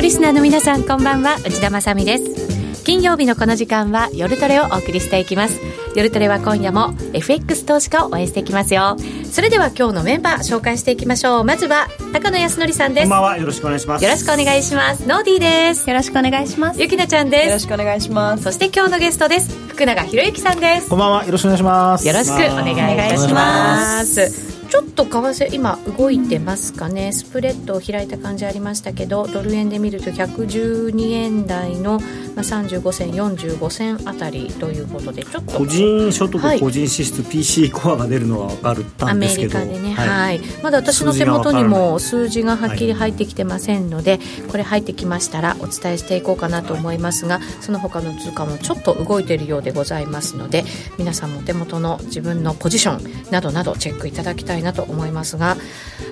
のリスナーの皆さんこんばんは。内田まさです。金曜日のこの時間は夜トレをお送りしていきます。夜トレは今夜も FX 投資家を応援していきますよ。それでは今日のメンバー紹介していきましょう。まずは高野康則さんです。こんばんは。よろしくお願いします。よろしくお願いします。ノーディーです。よろしくお願いします。ゆきなちゃんです。よろしくお願いします。そして今日のゲストです。福永博之さんです。こんばんは。よろしくお願いします。よろしくお願いしますちょっと為替今動いてますかね。スプレッドを開いた感じありましたけどドル円で見ると112円台の、まあ、35銭45銭あたりということでちょっと個人所得、個人支出 PC コアが出るのは分かるアメリカでね、はい、はい、まだ私の手元にも数字がはっきり入ってきてませんので、はい、これ入ってきましたらお伝えしていこうかなと思いますがその他の通貨もちょっと動いているようでございますので皆さんも手元の自分のポジションなどなどチェックいただきたいなと思いますが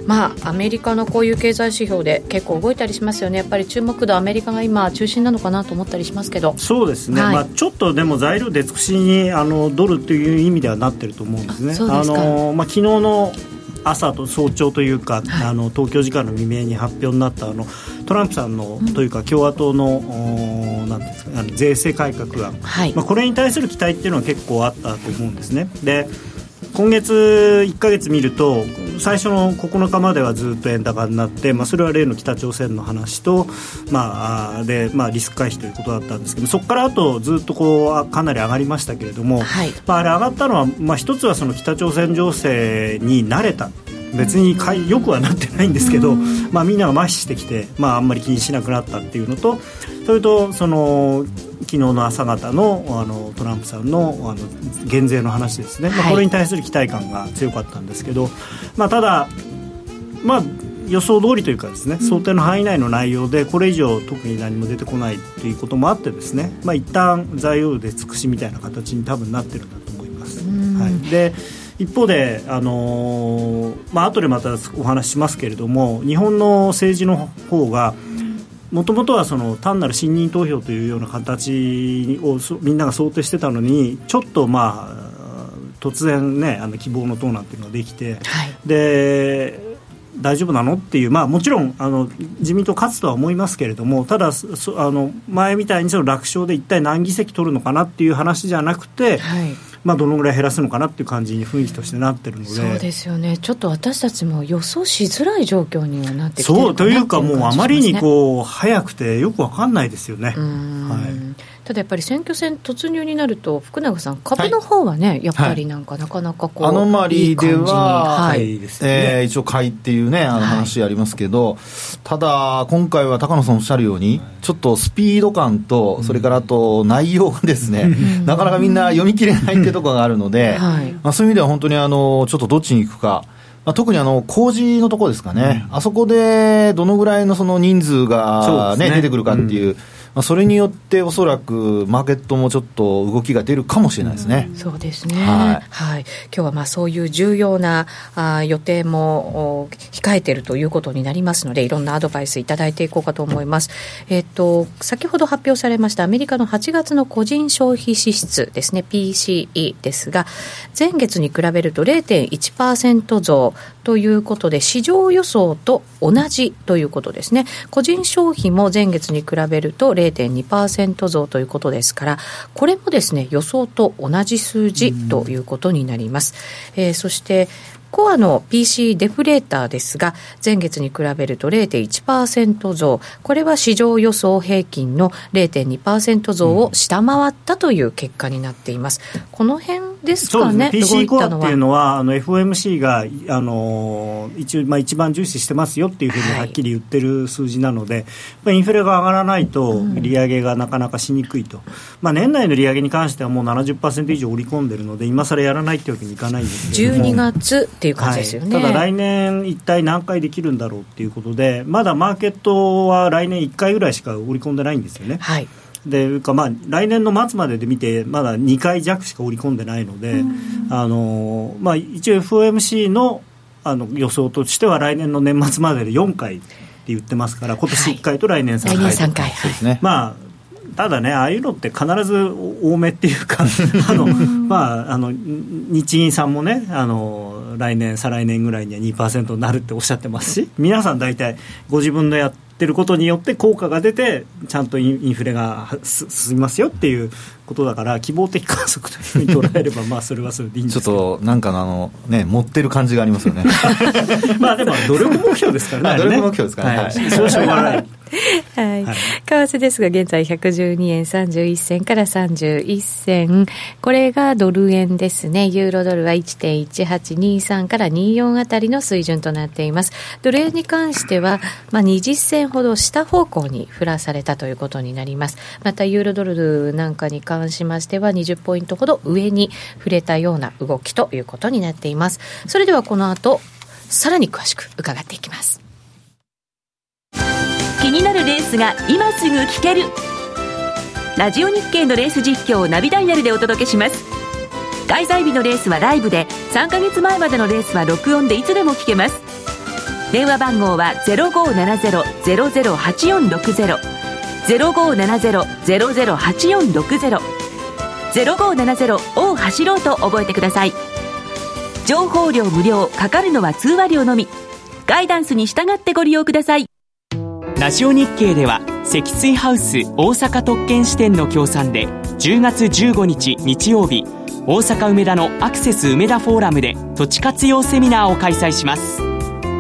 まあアメリカのこういう経済指標で結構動いたりしますよね。やっぱり注目度アメリカが今中心なのかなと思ったりしますけど。そうですね、はい、まあ、ちょっとでも材料出尽くしにあのドルという意味ではなってると思うんですね。あのまあ、昨日の朝と早朝というか、はい、あの東京時間の未明に発表になったあのトランプさんの、うん、というか共和党のなんですかあの税制改革案、はい、まあ、これに対する期待っていうのは結構あったと思うんですね。で今月1か月見ると最初の9日まではずっと円高になって、まあ、それは例の北朝鮮の話と、まあでまあ、リスク回避ということだったんですけどそこからあとずっとこうかなり上がりましたけれども、はい、まあ、あれ上がったのは、まあ、一つはその北朝鮮情勢に慣れた。別にかいよくはなってないんですけど、まあ、みんなが麻痺してきて、まあ、あんまり気にしなくなったっていうのとそれとその昨日の朝方のあのトランプさんのあの減税の話ですね、はい、まあ、これに対する期待感が強かったんですけど、まあ、ただ、まあ、予想通りというかですね、想定の範囲内の内容でこれ以上特に何も出てこないということもあってですね、まあ、一旦材料で尽くしみたいな形に多分なってるんだと思います。はい、で一方で、あのーまあ後でまたお話ししますけれども日本の政治の方がもともとはその単なる信任投票というような形をみんなが想定してたのにちょっとまあ突然ねあの希望の党なんていうのができて、はい、で大丈夫なのっていう、まあ、もちろんあの自民党勝つとは思いますけれどもただあの前みたいにその楽勝で一体何議席取るのかなっていう話じゃなくて、はいまあ、どのぐらい減らすのかなっていう感じに雰囲気としてなってるので。そうですよね、ちょっと私たちも予想しづらい状況にはなってきてるそうというか、もうあまりにこう早くてよくわかんないですよね。はいただやっぱり選挙戦突入になると福永さん株の方はね、はい、やっぱりなんかなかなかこう、アノマリーでははい、えー、一応買いっていうねあの話ありますけど、はい、ただ今回は高野さんおっしゃるようにちょっとスピード感とそれからあと内容がですね、なかなかみんな読み切れないってところがあるので、はい、まあ、そういう意味では本当にあのちょっとどっちに行くかまあ、特にあの工事のところですかね、うん、あそこでどのぐらいのその人数がね、ね。出てくるかっていう、うんまあ、それによっておそらくマーケットもちょっと動きが出るかもしれないですね。うん、そうですね。はい。はい、今日はまあそういう重要なあ予定も控えているということになりますので、いろんなアドバイスいただいていこうかと思います。えっ、と先ほど発表されましたアメリカの8月の個人消費支出ですね PCE ですが、前月に比べると0.1%増ということで市場予想と同じということですね。個人消費も前月に比べると0.2%増ということですから、これもですね、予想と同じ数字ということになります。えー、そして、コアの PC デフレーターですが、前月に比べると0.1%増、これは市場予想平均の0.2%増を下回ったという結果になっています。この辺ですかね、PC コアっていうのは、あの FOMC があの一まあ、一番重視してますよっていうふうにはっきり言ってる数字なので、はい、インフレが上がらないと、利上げがなかなかしにくいと、まあ、年内の利上げに関してはもう70%以上織り込んでるので、今更やらないってわけにいかないんですけど12月っていう感じですよね、はい、ただ来年、一体何回できるんだろうっていうことで、まだマーケットは来年1回ぐらいしか織り込んでないんですよね。はい。でかまあ、来年の末までで見てまだ2回弱しか織り込んでないので、あのまあ、一応 FOMC のあの予想としては来年の年末までで4回って言ってますから今年1回と来年3回、はい、来年3回、はい、まあただね、ああいうのって必ず多めっていうか あの、まあ、あの日銀さんもねあの来年再来年ぐらいには2%になるっておっしゃってますし皆さん大体ご自分のやっってることによって効果が出てちゃんとインフレが進みますよっていうことだから希望的観測というふうに捉えればまあそれはそれでいいんです ちょっとなんかあのね持ってる感じがありますよね。まあでも努力目標ですからね 努力目標ですからね、はい、そうしょうがない。はい、はい、為替ですが現在112円31銭から31銭。これがドル円ですね。ユーロドルは1.1823から24あたりの水準となっています。ドル円に関しては、まあ、20銭ほど下方向に振らされたということになります。またユーロドルなんかに関しましては20ポイントほど上に触れたような動きということになっています。それではこの後さらに詳しく伺っていきます。気になるレースが今すぐ聞ける。ラジオ日経のレース実況をナビダイヤルでお届けします。開催日のレースはライブで3ヶ月前までのレースは録音でいつでも聞けます。電話番号は0570-008460 0570-008460 0570を走ろうと覚えてください。情報量無料かかるのは通話料のみ。ガイダンスに従ってご利用ください。ラジオ日経では積水ハウス大阪特権支店の協賛で10月15日日曜日大阪梅田のアクセス梅田フォーラムで土地活用セミナーを開催します。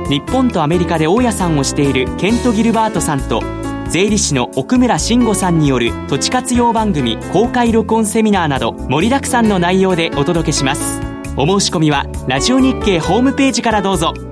日本とアメリカで大家さんをしているケント・ギルバートさんと税理士の奥村慎吾さんによる土地活用番組公開録音セミナーなど盛りだくさんの内容でお届けします。お申し込みはラジオ日経ホームページからどうぞ。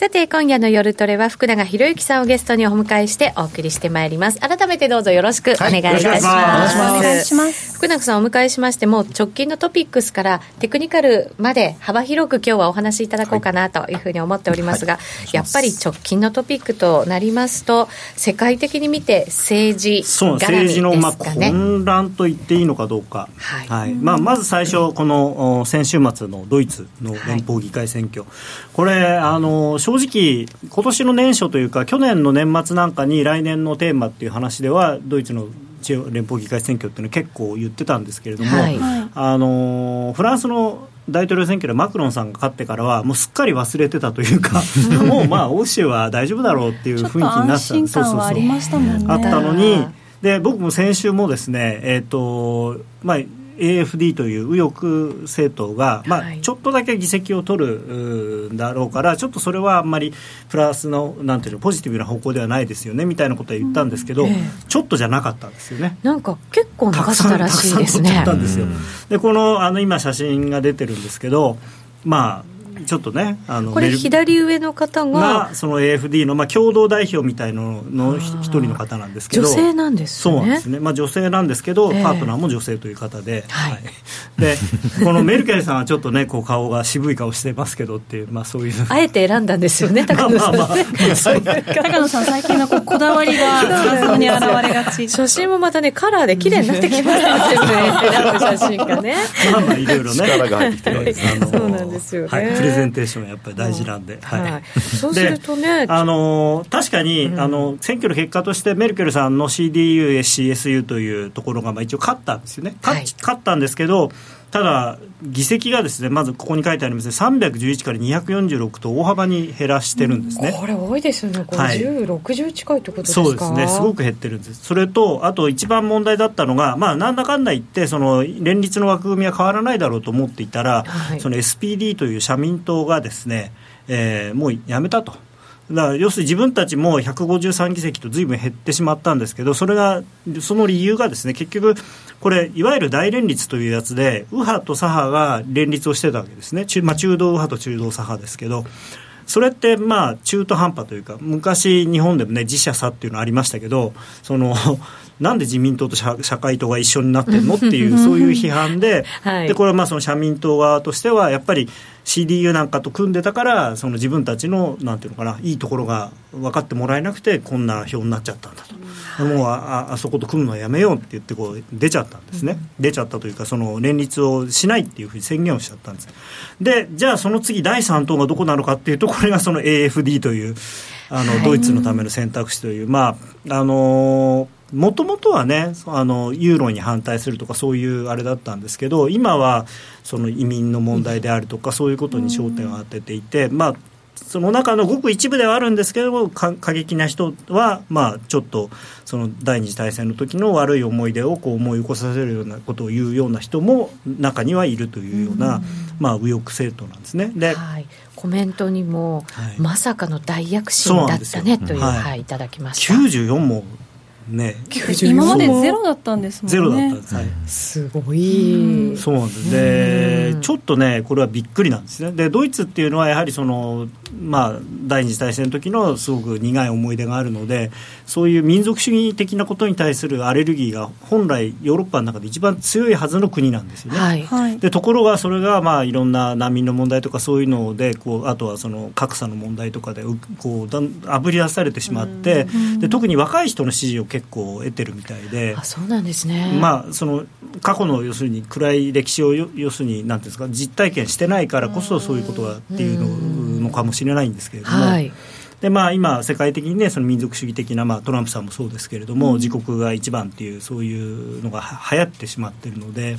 さて、今夜の夜トレは福永博之さんをゲストにお迎えしてお送りしてまいります。改めてどうぞよろしくお願いいたします。はい、お願いします。福永さんをお迎えしまして、も直近のトピックスからテクニカルまで幅広く今日はお話しいただこうかなというふうに思っておりますが、はい、やっぱり直近のトピックとなりますと、世界的に見て政治そう、政治のまあ混乱と言っていいのかどうか。はい。はい、まあ、まず最初、この先週末のドイツの連邦議会選挙。これ、あの、正直、今年の年初というか、去年の年末なんかに来年のテーマっていう話では、ドイツの連邦議会選挙っていうのは結構言ってたんですけれども、はい、あのフランスの大統領選挙でマクロンさんが勝ってからはもうすっかり忘れてたというか もうまあ欧州は大丈夫だろうっていう雰囲気になったそうそうそう。あったのにで僕も先週もですねえっ、ー、とまあ AFD という右翼政党が、まあ、ちょっとだけ議席を取るだろうから、ちょっとそれはあんまりプラスのなんていうのポジティブな方向ではないですよねみたいなことは言ったんですけど、うんええ、ちょっとじゃなかったんですよね。なんか結構流したらしいですね。たんですよ。でこのあの今写真が出てるんですけど、まあちょっとねあのこれ左上の方がその AFD の、まあ、共同代表みたいのの一人の方なんですけど。女性なんです、ね、そうなんですね、まあ、女性なんですけど、えー、パートナーも女性という方で、はい、はい、でこのメルケルさんはちょっとねこう顔が渋い顔してますけどっていう、まあ、そういう。あえて選んだんですよね高野さん、まあまあまあ、高野さん最近のこうこだわりがそに現れがち。写真もまたねカラーで綺麗になってきましたよね 選ぶ写真がね。まあまあいろいろね。力が入ってきてるそうなんですよね、はい、プレゼンテーションやっぱり大事なんで、はい、そうするとねあの確かに、うん、あの選挙の結果としてメルケルさんの CDU、CSU というところが、まあ、一応勝ったんですよね、はい、勝ったんですけどただ、議席がですねまずここに書いてありますね。311から246と大幅に減らしてるんですね、これ多いですよね、50、はい、60近いってことですか？そうですね、すごく減ってるんです、それと、あと一番問題だったのが、まあ、なんだかんだ言って、その連立の枠組みは変わらないだろうと思っていたら、はい、その SPD という社民党がですね、えー、もうやめたと。だから要するに自分たちも153議席とずいぶん減ってしまったんですけど、それが、その理由がですね、結局、これ、いわゆる大連立というやつで、右派と左派が連立をしてたわけですね、中,、まあ、中道右派と中道左派ですけど、それってまあ中途半端というか、昔、日本でもね、自社差っていうのありましたけど、そのなんで自民党と社会党が一緒になってるの？っていう、そういう批判で、はい、でこれはまあその社民党側としては、やっぱり CDU なんかと組んでたから、その自分たちのなんていうのかな、いいところが分かってもらえなくて、こんな票になっちゃったんだと、はい、もうああそこと組むのはやめようって言ってこう、出ちゃったんですね、うん、出ちゃったというか、その連立をしないっていうふうに宣言をしちゃったんです。でじゃあその次第3党がどこなのかっていうとこれがその AFD というあの、ドイツのための選択肢というまああのーもともとはねあのユーロに反対するとかそういうあれだったんですけど今はその移民の問題であるとか、そういうことに焦点を当てていて、まあ、その中のごく一部ではあるんですけども過激な人は、まあ、ちょっとその第二次大戦の時の悪い思い出をこう思い起こさせるようなことを言うような人も中にはいるというような、まあ、右翼政党なんですね。で、はい、コメントにも、はい、まさかの大躍進だったねという、はい、はい、いただきました。94もね、今までゼロだったんですもんね。ゼロだったんです。はい、すごい。そうなんです。で、ちょっとね、これはびっくりなんですね。で、ドイツっていうのはやはりそのまあ、第二次大戦の時のすごく苦い思い出があるのでそういう民族主義的なことに対するアレルギーが本来ヨーロッパの中で一番強いはずの国なんですよね。はい、でところがそれが、まあ、いろんな難民の問題とかそういうのでこうあとはその格差の問題とかでこうだあぶり出されてしまってで特に若い人の支持を結構得てるみたいであそうなんですね、まあ、その過去の要するに暗い歴史を要するになんですか実体験してないからこそそういうことがっていうのかもしれないんですけれども。はいでまあ、今、世界的に、ね、その民族主義的な、まあ、トランプさんもそうですけれども、うん、自国が一番っていう、そういうのが流行ってしまっているので、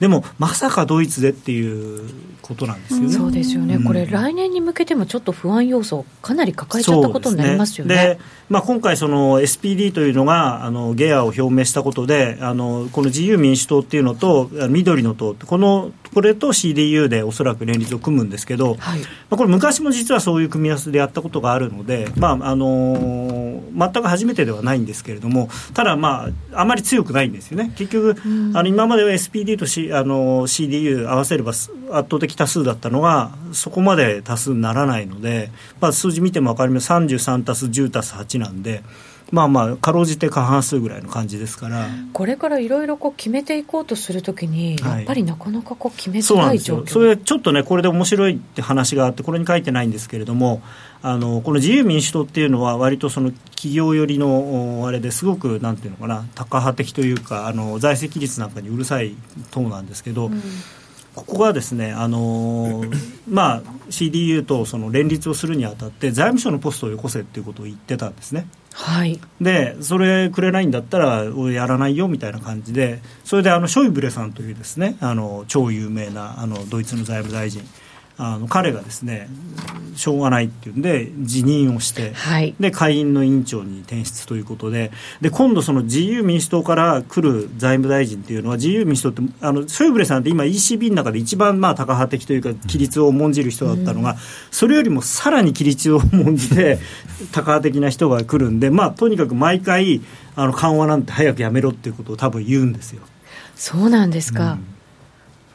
でもまさかドイツでっていうことなんですよね。そうですよね、うん、これ、来年に向けてもちょっと不安要素、かなり抱えちゃったことになりますよね。で、まあ、今回、その SPD というのがあのゲアを表明したことで、あのこの自由民主党っていうのと、緑の党、このこれと CDU でおそらく連立を組むんですけど、はい、まあ、これ、昔も実はそういう組み合わせでやったことがあるので、まああの全く初めてではないんですけれども、ただ、まあ、あまり強くないんですよね。結局、あの今までは SPD と、C あの CDU 合わせれば圧倒的多数だったのがそこまで多数にならないので、まあ、数字見ても分かります33足す10足す8なんで。まあまあかろうじて過半数ぐらいの感じですから。これからいろいろ決めていこうとするときに、やっぱりなかなかこう決めづらい状況、はい、それちょっとねこれで面白いって話があってこれに書いてないんですけれどもあのこの自由民主党っていうのは割とその企業寄りのあれですごくなんていうのかなタカ派的というかあの財政規律なんかにうるさい党なんですけど、うん、ここがですねあの、まあ、CDU とその連立をするにあたって財務省のポストをよこせっていうことを言ってたんですね。はい、でそれくれないんだったらやらないよみたいな感じでそれであのショイブレさんというですねあの超有名なあのドイツの財務大臣あの彼がですねしょうがないっていうんで辞任をして、はい、で下院の委員長に転出ということでで今度その自由民主党から来る財務大臣っていうのは自由民主党ってあのショイブレさんって今 ECB の中で一番まあタカ派的というか規律を重んじる人だったのが、うん、それよりもさらに規律を重んじて タカ派的な人が来るんでまあとにかく毎回あの緩和なんて早くやめろっていうことを多分言うんですよ。そうなんですか、うん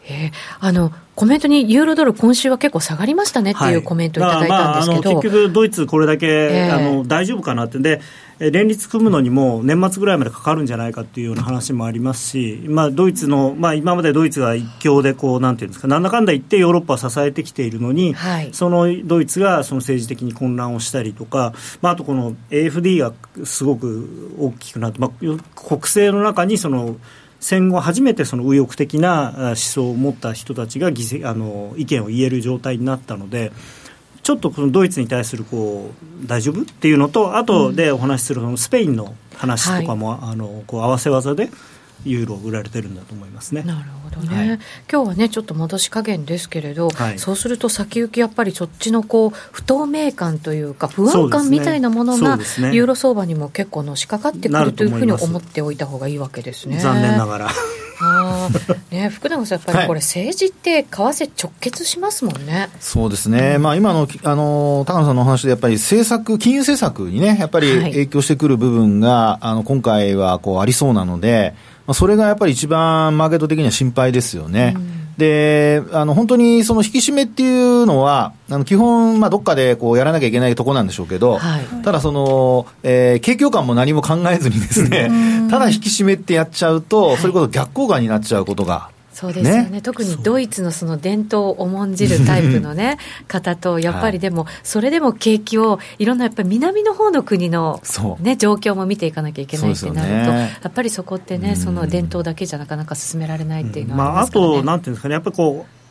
えー、あのコメントにユーロドル、今週は結構下がりましたねっていうコメントいただいたんですけど、はいまあ、結局、ドイツ、これだけ、えー、あの大丈夫かなって、で連立組むのにも年末ぐらいまでかかるんじゃないかっていうような話もありますし、まあ、ドイツの、まあ、今までドイツが一強でこう、なんていうんですか、なんだかんだ言ってヨーロッパを支えてきているのに、はい、そのドイツがその政治的に混乱をしたりとか、まあ、あとこの AFD がすごく大きくなって、まあ、国政の中にその、戦後初めてその右翼的な思想を持った人たちがあの意見を言える状態になったので。ちょっとこのドイツに対するこう大丈夫っていうのとあとでお話しするそのスペインの話とかも、はい、あのこう合わせ技でユーロ売られてるんだと思いますね。なるほどね。はい、今日はねちょっと戻し加減ですけれど、はい、そうすると先行きやっぱりそっちのこう不透明感というか不安感みたいなものが、ねね、ユーロ相場にも結構のしかかってくるというふうに思っておいた方がいいわけですね。残念ながら。あね、福永さん、やっぱりこれ、政治って為替直結しますもんね、はい、そうですね、まあ、今のあの高野さんのお話で、やっぱり政策、金融政策にね、やっぱり影響してくる部分が、はい、あの今回はこうありそうなので、まあ、それがやっぱり一番マーケット的には心配ですよね。うん。で、あの、本当にその引き締めっていうのは、あの、基本、まあ、どっかでこうやらなきゃいけないところなんでしょうけど、はい、ただその、えー、景況感も何も考えずにですね、ただ引き締めってやっちゃうと、それこそ逆効果になっちゃうことがそうですよね、ね、特にドイツのその伝統を重んじるタイプのね方とやっぱりでも、それでも景気をいろんなやっぱり南の方の国の、ね、状況も見ていかなきゃいけないってなると、ね、やっぱりそこってねその伝統だけじゃなかなか進められないっていうのはあね、まあ、あとなんていうんですかねやっぱりこう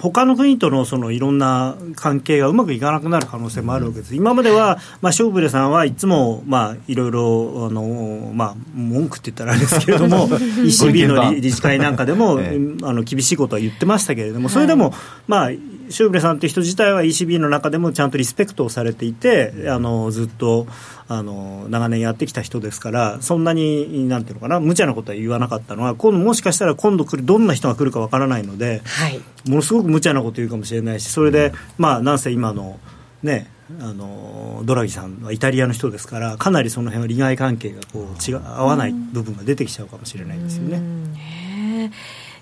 他の国とのそのいろんな関係がうまくいかなくなる可能性もあるわけです、今までは、まあ、勝負さんはいつも、まあ、いろいろあの、まあ、文句って言ったらあれですけれども、ECB の理事会なんかでも、ええ、あの厳しいことは言ってましたけれども、それでも、まあ、シューブレさんという人自体は ECB の中でもちゃんとリスペクトをされていてあのずっとあの長年やってきた人ですからそんなになんていうのかな無茶なことは言わなかったのは今度もしかしたら今度来るどんな人が来るかわからないので、はい、ものすごく無茶なこと言うかもしれないしそれで、まあなんせ今のねあのドラギさんはイタリアの人ですからかなりその辺は利害関係がこう違う合わない部分が出てきちゃうかもしれないですよね。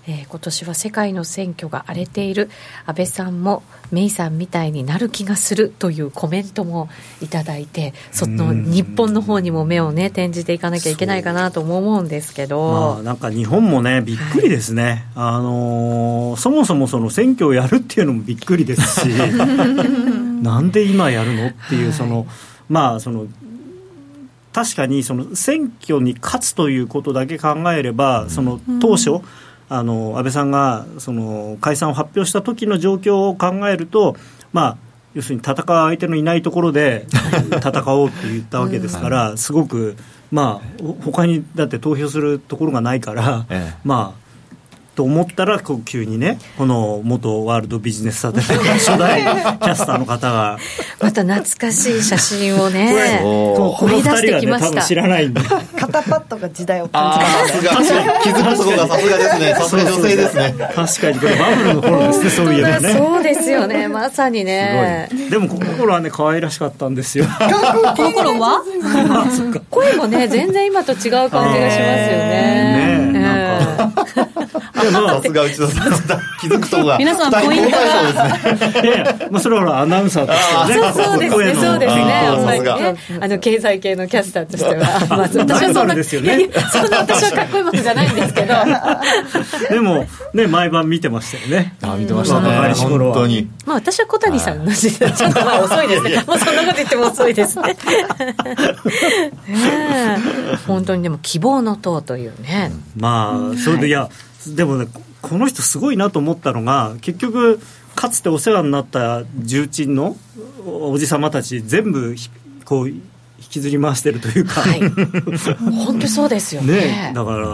えー、今年は世界の選挙が荒れている。安倍さんもメイさんみたいになる気がするというコメントもいただいてその日本の方にも目をね転じていかなきゃいけないかなと思うんですけど、まあ、なんか日本もねびっくりですね、はい、あのー、そもそもその選挙をやるっていうのもびっくりですし なんで今やるのっていうその、はい、まあその確かにその選挙に勝つということだけ考えればその当初、うんあの安倍さんがその解散を発表した時の状況を考えると、まあ、要するに戦う相手のいないところで 戦おうって言ったわけですから、すごく、まあ、他にだって投票するところがないから、ええ、まあ、と思ったらこう急にねこの元ワールドビジネスサテライトの初代 キャスターの方が。また懐かしい写真をねこの2人がね多分知らないんで。肩パッドが時代を感じます気づくとこがさすがですね。さすが女性ですね。確かにこれバブルの頃ですねそういえばね。そうですよねまさにね。でもこの頃はね可愛らしかったんですよ。この頃は？声もね全然今と違う感じがしますよね。ねなんかさすが内田さん気づくとこが皆さんポイントがいやいや、まあ、それはアナウンサーとしてね。そうですねそうですね。やっぱりね。あの経済系のキャスターとしては、まあ、私はそんなですよね。そんな私はかっこいいものじゃないんですけど。でもね毎晩見てましたよね。あ見てましたね。本当に。まあ私は小谷さんの時代。ちょっとまあ遅いですね。もうそんなこと言っても遅いですね。本当にでも希望の党というね。まあそれでいや、でもねこの人すごいなと思ったのが結局かつてお世話になった重鎮のおじ様たち全部こう引きずり回してるというか、はい、本当そうですよね。ね。だから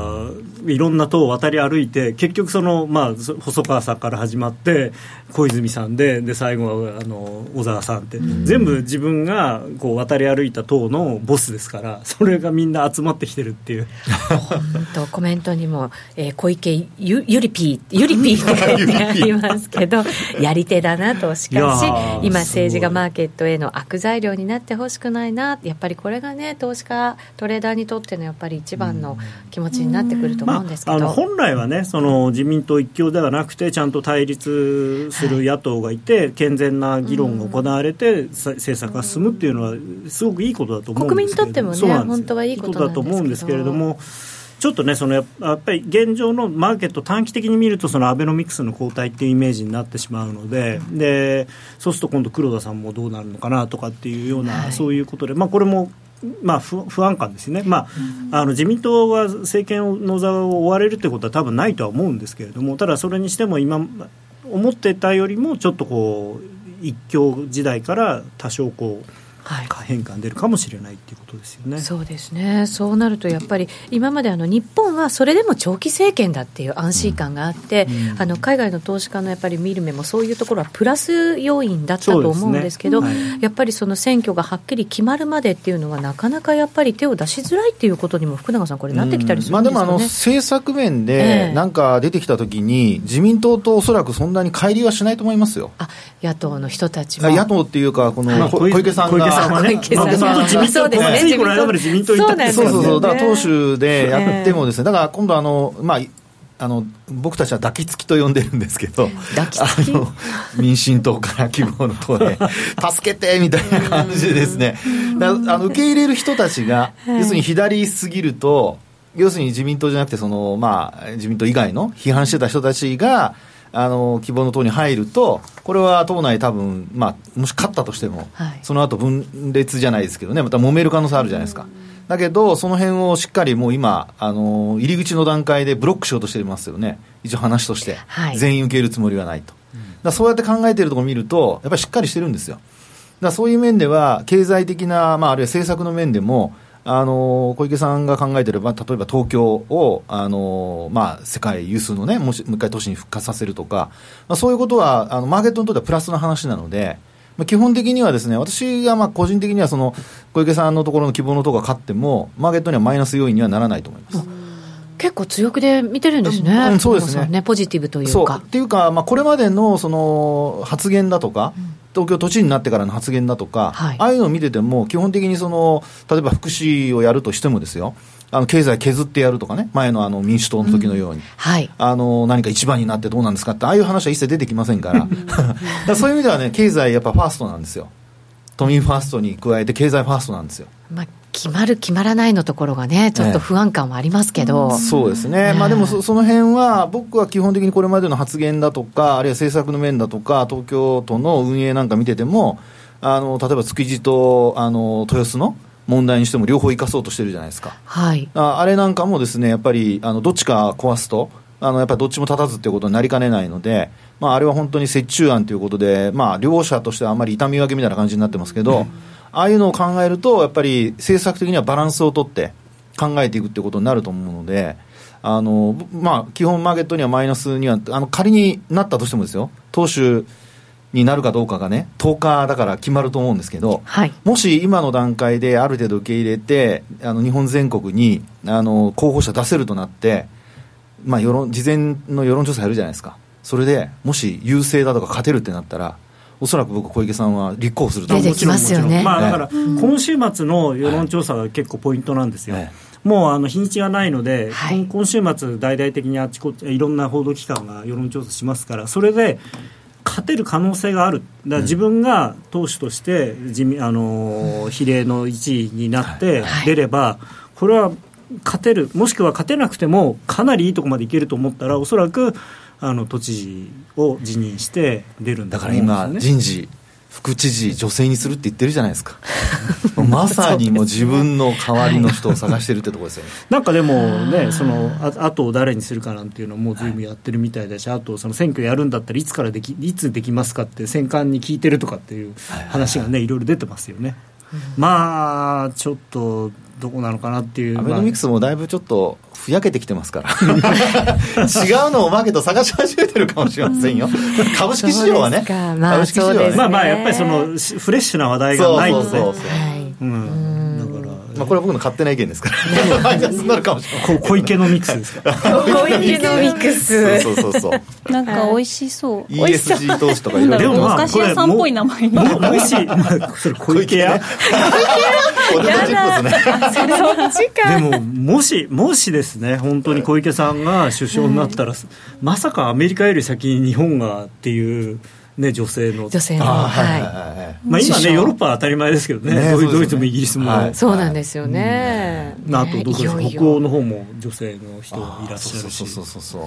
いろんな党を渡り歩いて結局その、まあ、細川さんから始まって小泉さんでで最後はあの小沢さんって、全部自分がこう渡り歩いた党のボスですからそれがみんな集まってきてるっていう。本当コメントにも、えー、小池ゆゆりぴーゆりぴー って書いてありますけどやり手だなとしかし今政治がマーケットへの悪材料になってほしくないなやっぱりこれがね投資家トレーダーにとってのやっぱり一番の気持ちになってくると思う。んですまあ、あの本来はねその自民党一強ではなくてちゃんと対立する野党がいて、はい、健全な議論が行われて、政策が進むっていうのはすごくいいことだと思うんですけど国民にとってもね本当はいいことだと思うんですけれども。ちょっとね、そのやっぱり現状のマーケット、短期的に見ると、そのアベノミクスの後退っていうイメージになってしまうので、でそうすると今度、黒田さんもどうなるのかなとかっていうような、はい、そういうことで、まあ、これもまあ、不安感ですね、まあ、あの自民党は政権の座を追われるということは多分ないとは思うんですけれども、ただそれにしても今、思ってたよりもちょっとこう、一強時代から多少こう、はい、変化が出るかもしれないっていうことですよね。そうですね。そうなるとやっぱり今まであの日本はそれでも長期政権だっていう安心感があって、うん、あの海外の投資家のやっぱり見る目もそういうところはプラス要因だったと思うんですけど、ねはい、やっぱりその選挙がはっきり決まるまでっていうのはなかなかやっぱり手を出しづらいっていうことにも福永さんこれなってきたりするんですか、ね？うん、まあ、でもあの政策面でなんか出てきたときに、自民党とおそらくそんなに乖離はしないと思いますよ。あ野党の人たちも。野党っていうかこの小池さんが、小池さんそ自民党ですね。ついこの間まで自民党にいたってそうそうそう。だから党首でやってもですね、だから今度あの、まあ、あの僕たちは抱きつきと呼んでるんですけど、民進党から希望の党で、助けてみたいな感じでですね、あの受け入れる人たちが、要するに左すぎると、要するに自民党じゃなくてその、まあ、自民党以外の批判してた人たちが、あの希望の党に入ると、これは党内、多分まあもし勝ったとしても、はい、その後分裂じゃないですけどね、また揉める可能性あるじゃないですか。だけど、その辺をしっかりもう今、あの入り口の段階でブロックしようとしてますよね、一応話として、はい、全員受け入れるつもりはないと。だそうやって考えてるところを見ると、やっぱりしっかりしてるんですよ。だそういう面では、経済的な、まあ、あるいは政策の面でも、あの小池さんが考えてれば、例えば東京を、あのまあ、世界有数のね、もしもう一回都市に復活させるとか、まあ、そういうことはあのマーケットにとってはプラスの話なので、まあ、基本的にはですね、私がまあ個人的にはその小池さんのところの希望のところが勝っても、マーケットにはマイナス要因にはならないと思います。結構強気で見てるんですね、うん、そうですね。ねポジティブというか。っていうか、まあ、これまでのその発言だとか、うん東京都知事になってからの発言だとか、はい、ああいうのを見てても、基本的にその例えば福祉をやるとしてもですよ、あの経済削ってやるとかね、前のあの民主党の時のように、うん。はい、あの何か一番になってどうなんですかって、ああいう話は一切出てきませんから。からそういう意味ではね、経済やっぱファーストなんですよ。都民ファーストに加えて経済ファーストなんですよ。まあ決まる、決まらないのところがね、ちょっと不安感はありますけど、ね、そうですね、まあ、でもその辺は、僕は基本的にこれまでの発言だとか、あるいは政策の面だとか、東京都の運営なんか見てても、あの例えば築地とあの豊洲の問題にしても両方生かそうとしてるじゃないですか。はい、ああれなんかもですねやっぱりあのどっちか壊すとあのやっぱりどっちも立たずっていうことになりかねないので、まあ、あれは本当に折衷案ということで、まあ、両者としてはあまり痛み分けみたいな感じになってますけど、うん、ああいうのを考えると、やっぱり政策的にはバランスを取って考えていくってことになると思うので、あのまあ、基本マーケットにはマイナスには、あの仮になったとしてもですよ、当主になるかどうかがね、10日だから決まると思うんですけど、はい、もし今の段階である程度受け入れて、あの日本全国にあの候補者出せるとなって、まあ、世論事前の世論調査やるじゃないですか、それでもし優勢だとか勝てるってなったら、おそらく僕、小池さんは立候補すると思いますよね、まあ、だから、今週末の世論調査が結構ポイントなんですよ。もうあの日にちがないので、はい、今週末、大々的にあちこちいろんな報道機関が世論調査しますから、それで勝てる可能性がある、だから自分が党首として自民あの比例の1位になって出れば、これは勝てる、もしくは勝てなくても、かなりいいところまでいけると思ったら、おそらくあの都知事を辞任して出るんだ、ね、だから今、人事副知事女性にするって言ってるじゃないですか。まさにもう自分の代わりの人を探してるってところですよね。なんかでもねそのあとを誰にするかなんていうのもずいぶんやってるみたいだし、あとその選挙やるんだったらいつからできいつできますかって選管に聞いてるとかっていう話がね、いろいろ出てますよね、まあちょっとどこなのかなっていう。アベノミクスもだいぶちょっとふやけてきてますから。違うのをマーケット探し始めてるかもしれませんよ。株式市場はね。まあ、株式市場はね。まあまあやっぱりそのフレッシュな話題がないとねそうそうそう、うんまあ、これは僕の勝手な意見ですから。マイナスになるかもしれない。小池のミックスですか？小池のミックス。そうそうそうなんか美味しそう。ESG 投資とかいろいろ。お菓子屋さんっぽい名前にももし、それ小池？屋？ポテトチップスね。でももしもしですね。本当に小池さんが首相になったら、まさかアメリカより先に日本がっていうね、女性の。女性のはい、まあ、今ねヨーロッパは当たり前ですけどね。ねドイツもイギリスも、はい、そうなんですよね、うん、あとどこですか？北欧の方も女性の人がいらっしゃるし。そうそうそうそう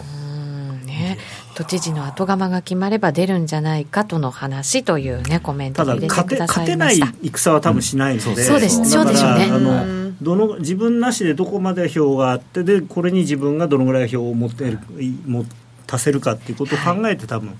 ね、都知事の後釜が決まれば出るんじゃないかとの話というねコメントを入れてくださいました。勝てない戦は多分しないので、うん、そうですそうでしょうね。あのどの自分なしでどこまで票があってでこれに自分がどのぐらい票を持ってる持たせるかっていうことを考えて多分、はい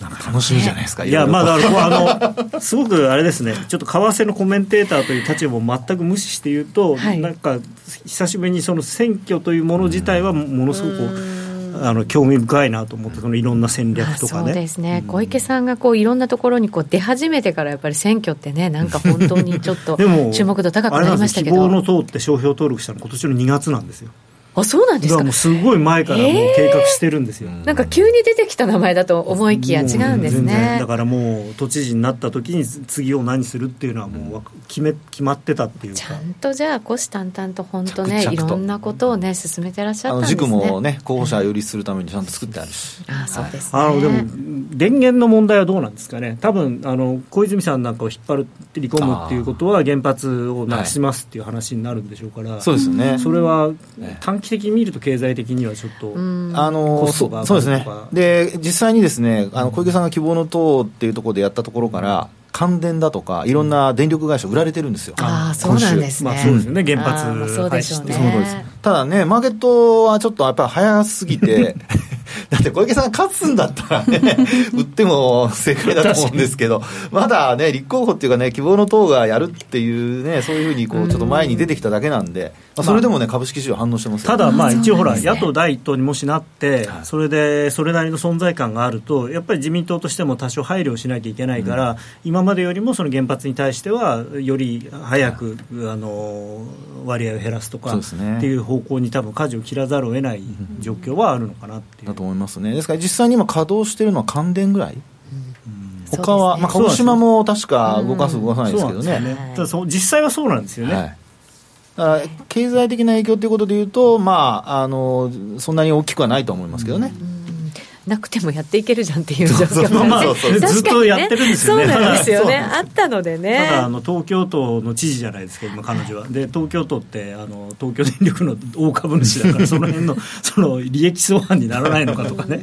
なんか楽しみじゃないですか、いや、まあ、だからあの、すごくあれですね、ちょっと為替のコメンテーターという立場を全く無視して言うと、はい、なんか、久しぶりにその選挙というもの自体は、ものすごく。あの興味深いなと思って、そのいろんな戦略とかね。そうですね、小池さんがこういろんなところにこう出始めてから、やっぱり選挙ってね、なんか本当にちょっと 注目度高くなりましたけど、希望の党って商標登録したの、今年の2月なんですよ。あそうなんですか。もうすごい前からもう計画してるんですよ、えー、なんか急に出てきた名前だと思いきや違うんですね。だからもう都知事になった時に次を何するっていうのはもう決め決まってたっていうちゃんとじゃあ虎視眈々と本当ねいろんなことをね進めてらっしゃったんですね。軸もね候補者有利するためにちゃんと作ってあるし、あそうです、ね、あのでも電源の問題はどうなんですかね。多分あの小泉さんなんかを引っ張るってり込むっていうことは原発をなくしますっていう話になるんでしょうから、はい、そうですね。それは短期的に見ると経済済的にはちょっと、あのそそうですね、で実際にですねあの小池さんが希望の党っていうところでやったところから、関電だとか、いろんな電力会社売られてるんですよ。ああ、そうなんですね。まあ、そうですよね、原発廃止って。そうです。ただね、マーケットはちょっとやっぱり早すぎて、だって小池さん勝つんだったらね、売っても正解だと思うんですけど、まだね、立候補っていうかね、希望の党がやるっていうね、そういうふうにこうちょっと前に出てきただけなんで、まあ、それでもね、株式市場反応してますただ、まあ、一応ほら、野党第一党にもしなって、それでそれなりの存在感があると、やっぱり自民党としても多少配慮しなきゃいけないから、今までよりもその原発に対しては、より早く、あの割合を減らすとかっていう方向に多分舵を切らざるを得ない状況はあるのかなっていう。だと思いますね。ですから実際に今稼働しているのは関電ぐらい？他は、ね、まあ、鹿児島も確か動かす、動かさないですけどね、ね。実際はそうなんですよね。はい。だから経済的な影響ということでいうと、まあ、あのそんなに大きくはないと思いますけどね。うんなくてもやっていけるじゃんっていう状況が、ね、ずっとやってるんですよね。そうなんですよね。あったのでね。ただあの東京都の知事じゃないですか今彼女は。で東京都ってあの東京電力の大株主だからその辺のその利益相反にならないのかとかね。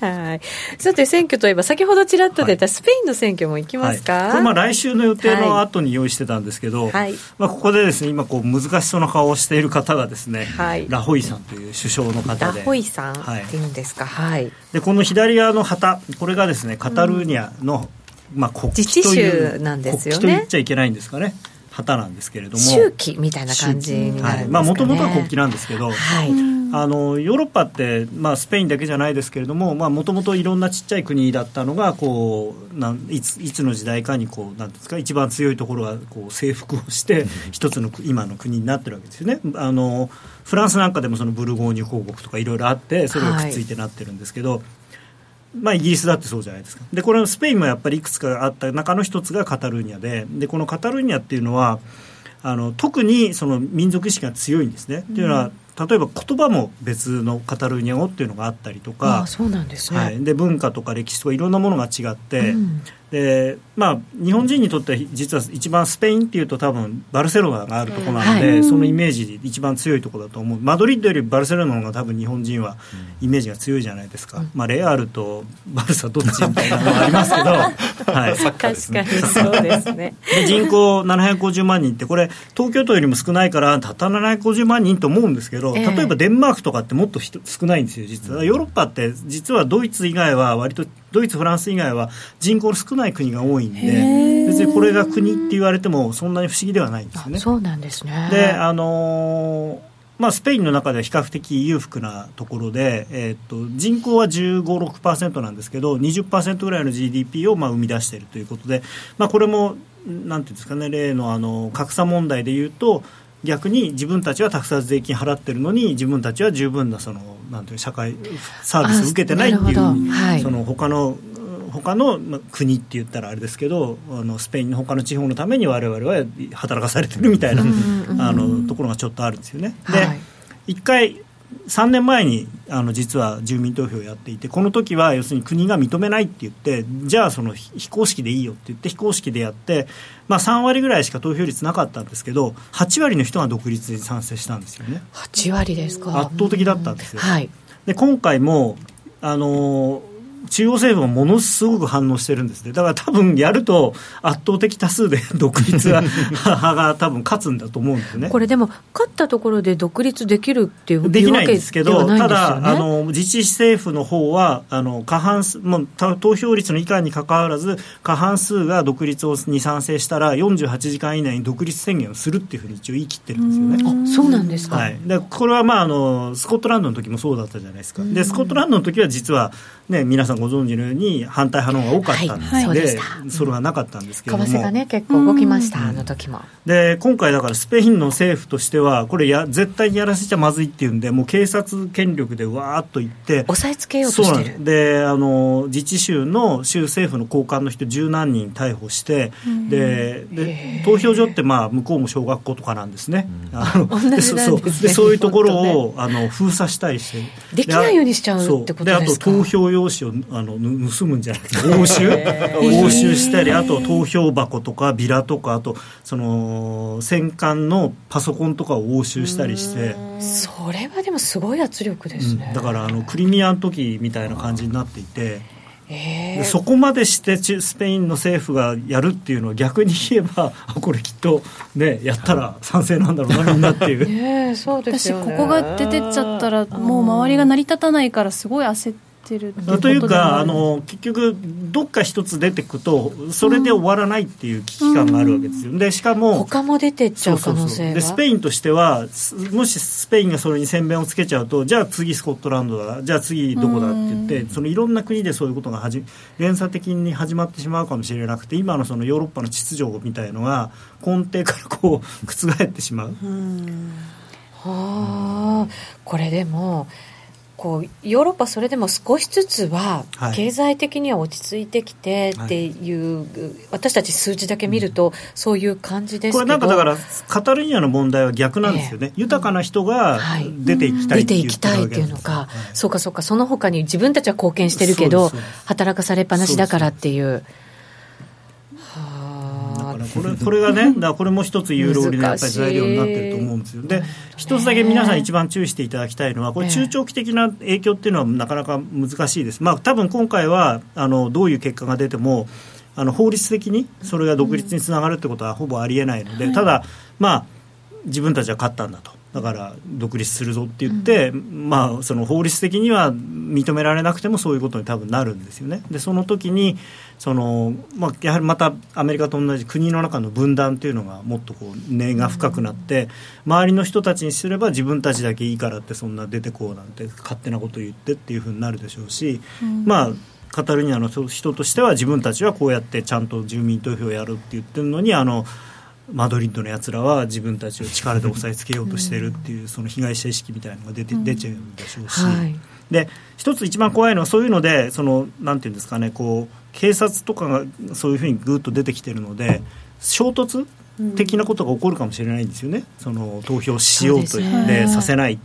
はい。さて選挙といえば先ほどちらっと出たスペインの選挙もいきますか？はい、これまあ来週の予定の後に用意してたんですけど、はい、まあここでですね今こう難しそうな顔をしている方がですね、はい、ラホイさんという首相の方で。ラホイさんっていうんですか？はい。でこの左側の旗これがですねカタルーニャの、うん、まあ、国旗というなんですよ、ね、国旗と言っちゃいけないんですかね旗なんですけれども。周期みたいな感じになるんですか、ね、はい、まあもともとは国旗なんですけど、はい、あのヨーロッパって、まあ、スペインだけじゃないですけれどももともといろんなちっちゃい国だったのがこうなんいついつの時代かにこうなんですか一番強いところがこう征服をして一つの今の国になってるわけですよね。あのフランスなんかでもそのブルゴーニュ公国とかいろいろあってそれがくっついてなってるんですけど、はいまあ、イギリスだってそうじゃないですか。でこれスペインもやっぱりいくつかあった中の一つがカタルーニャででこのカタルーニャっていうのはあの特にその民族意識が強いんですね。うん、っていうのは例えば言葉も別のカタルーニャ語っていうのがあったりとかそうなんですね、はい、で文化とか歴史とかいろんなものが違って、うん、でまあ、日本人にとっては実は一番スペインっていうと多分バルセロナがあるところなので、はい、そのイメージ一番強いところだと思う。マドリッドよりバルセロナの方が多分日本人はイメージが強いじゃないですか、うん、まあ、レアルとバルサどっちみたいなのがありますけど、はい、確かにそうですね。で人口750万人ってこれ東京都よりも少ないからたった750万人と思うんですけど、例えばデンマークとかってもっと少ないんですよ実は。ヨーロッパって実はドイツ以外は割とドイツ、フランス以外は人口の少ない国が多いんで、別にこれが国って言われても、そんなに不思議ではないんですよね。そうなんですねであのーまあ、スペインの中では比較的裕福なところで、えー、っと人口は15、6%なんですけど20%ぐらいの GDP をまあ生み出しているということで、まあ、これもなんていうんですかね例のあの格差問題でいうと逆に自分たちはたくさん税金払ってるのに自分たちは十分なそのなんていう社会サービスを受けてないっていう、はい、その他の他の国って言ったらあれですけどあのスペインの他の地方のために我々は働かされてるみたいな、あのところがちょっとあるんですよね。で、はい、一回3年前にあの実は住民投票をやっていてこの時は要するに国が認めないって言ってじゃあその非公式でいいよって言って非公式でやって、まあ、3割ぐらいしか投票率なかったんですけど8割の人が独立に賛成したんですよね。8割ですか。圧倒的だったんですよ、はい、で今回もあの中央政府がものすごく反応してるんですね、だから多分やると、圧倒的多数で 独立派が多分勝つんだと思うんですね。これ、でも、勝ったところで独立できるっていうできないんですけど、ただあの、自治政府の方はあの過半数もう投票率の以下にかかわらず、過半数が独立に賛成したら、48時間以内に独立宣言をするっていうふうに一応言い切ってるんですよね。あそうなんですか、はい、でこれは、まあ、あのスコットランドの時もそうだったじゃないですか。でスコットランドの時は実はね、皆さんご存知のように反対派の方が多かったんですはい、でそれがなかったんですけれども。為替がね結構動きました、あの時も。で今回だからスペインの政府としてはこれや絶対にやらせちゃまずいっていうんでもう警察権力でわーっと言って押さえつけようとしてる。であの自治州の州政府の高官の人十何人逮捕してでで投票所ってまあ向こうも小学校とかなんですね、あの でそうでそういうところを、あの封鎖したりし。てできないようにしちゃうってことですか？であと投票用紙をあの盗むんじゃなくて 押収？押収したりあと投票箱とかビラとかあとその戦艦のパソコンとかを押収したりして。それはでもすごい圧力ですね、うん、だからあのクリミアの時みたいな感じになっていて。えー、そこまでしてスペインの政府がやるっていうのは逆に言えばこれきっとねやったら賛成なんだろうなみんなっていう、ね、そうですよ、ね、私ここが出てっちゃったらもう周りが成り立たないからすごい焦っててるとい。うかあの結局どっか一つ出てくとそれで終わらないっていう危機感があるわけですよ、でしかも他も出てっちゃう可能性でスペインとしてはもしスペインがそれに先鞭をつけちゃうとじゃあ次スコットランドだじゃあ次どこだって言ってそのいろんな国でそういうことがはじ連鎖的に始まってしまうかもしれなくて今のそのヨーロッパの秩序みたいのが根底からこう覆ってしまう。はあこれでもこうヨーロッパそれでも少しずつは経済的には落ち着いてきてっていう、はい、私たち数字だけ見るとそういう感じですこれなんかだからカタルニアの問題は逆なんですよね、えー、豊かな人が出ていきたい、出ていきたいっていうのか、はい、そうかそうか。その他に自分たちは貢献してるけど働かされっぱなしだからっていう。これこれがね、だこれも一つユーロ売りのやっぱり材料になってると思うんですよ。で、一つだけ皆さん一番注意していただきたいのは、これ中長期的な影響っていうのはなかなか難しいです。まあ多分今回はあのどういう結果が出ても。あの法律的にそれが独立につながるってことはほぼありえないので、ただ、まあ、自分たちは勝ったんだと、だから独立するぞって言って、うん、まあ、その法律的には認められなくてもそういうことに多分なるんですよね。でその時にその、まあ、やはりまたアメリカと同じ国の中の分断っていうのがもっとこう根が深くなって、周りの人たちにすれば自分たちだけいいからってそんな出てこうなんて勝手なこと言ってっていうふうになるでしょうし、うん、まあカタルニアの人としては自分たちはこうやってちゃんと住民投票をやるって言ってるのにあのマドリードのやつらは自分たちを力で押さえつけようとしてるっていう、その被害者意識みたいなのが出て、出ちゃうんでしょうし、はい、で一つ一番怖いのはそういうのでそのなんていうんですかねこう警察とかがそういうふうにぐっと出てきてるので衝突的なことが起こるかもしれないんですよね、その投票しようと。言ってさせない。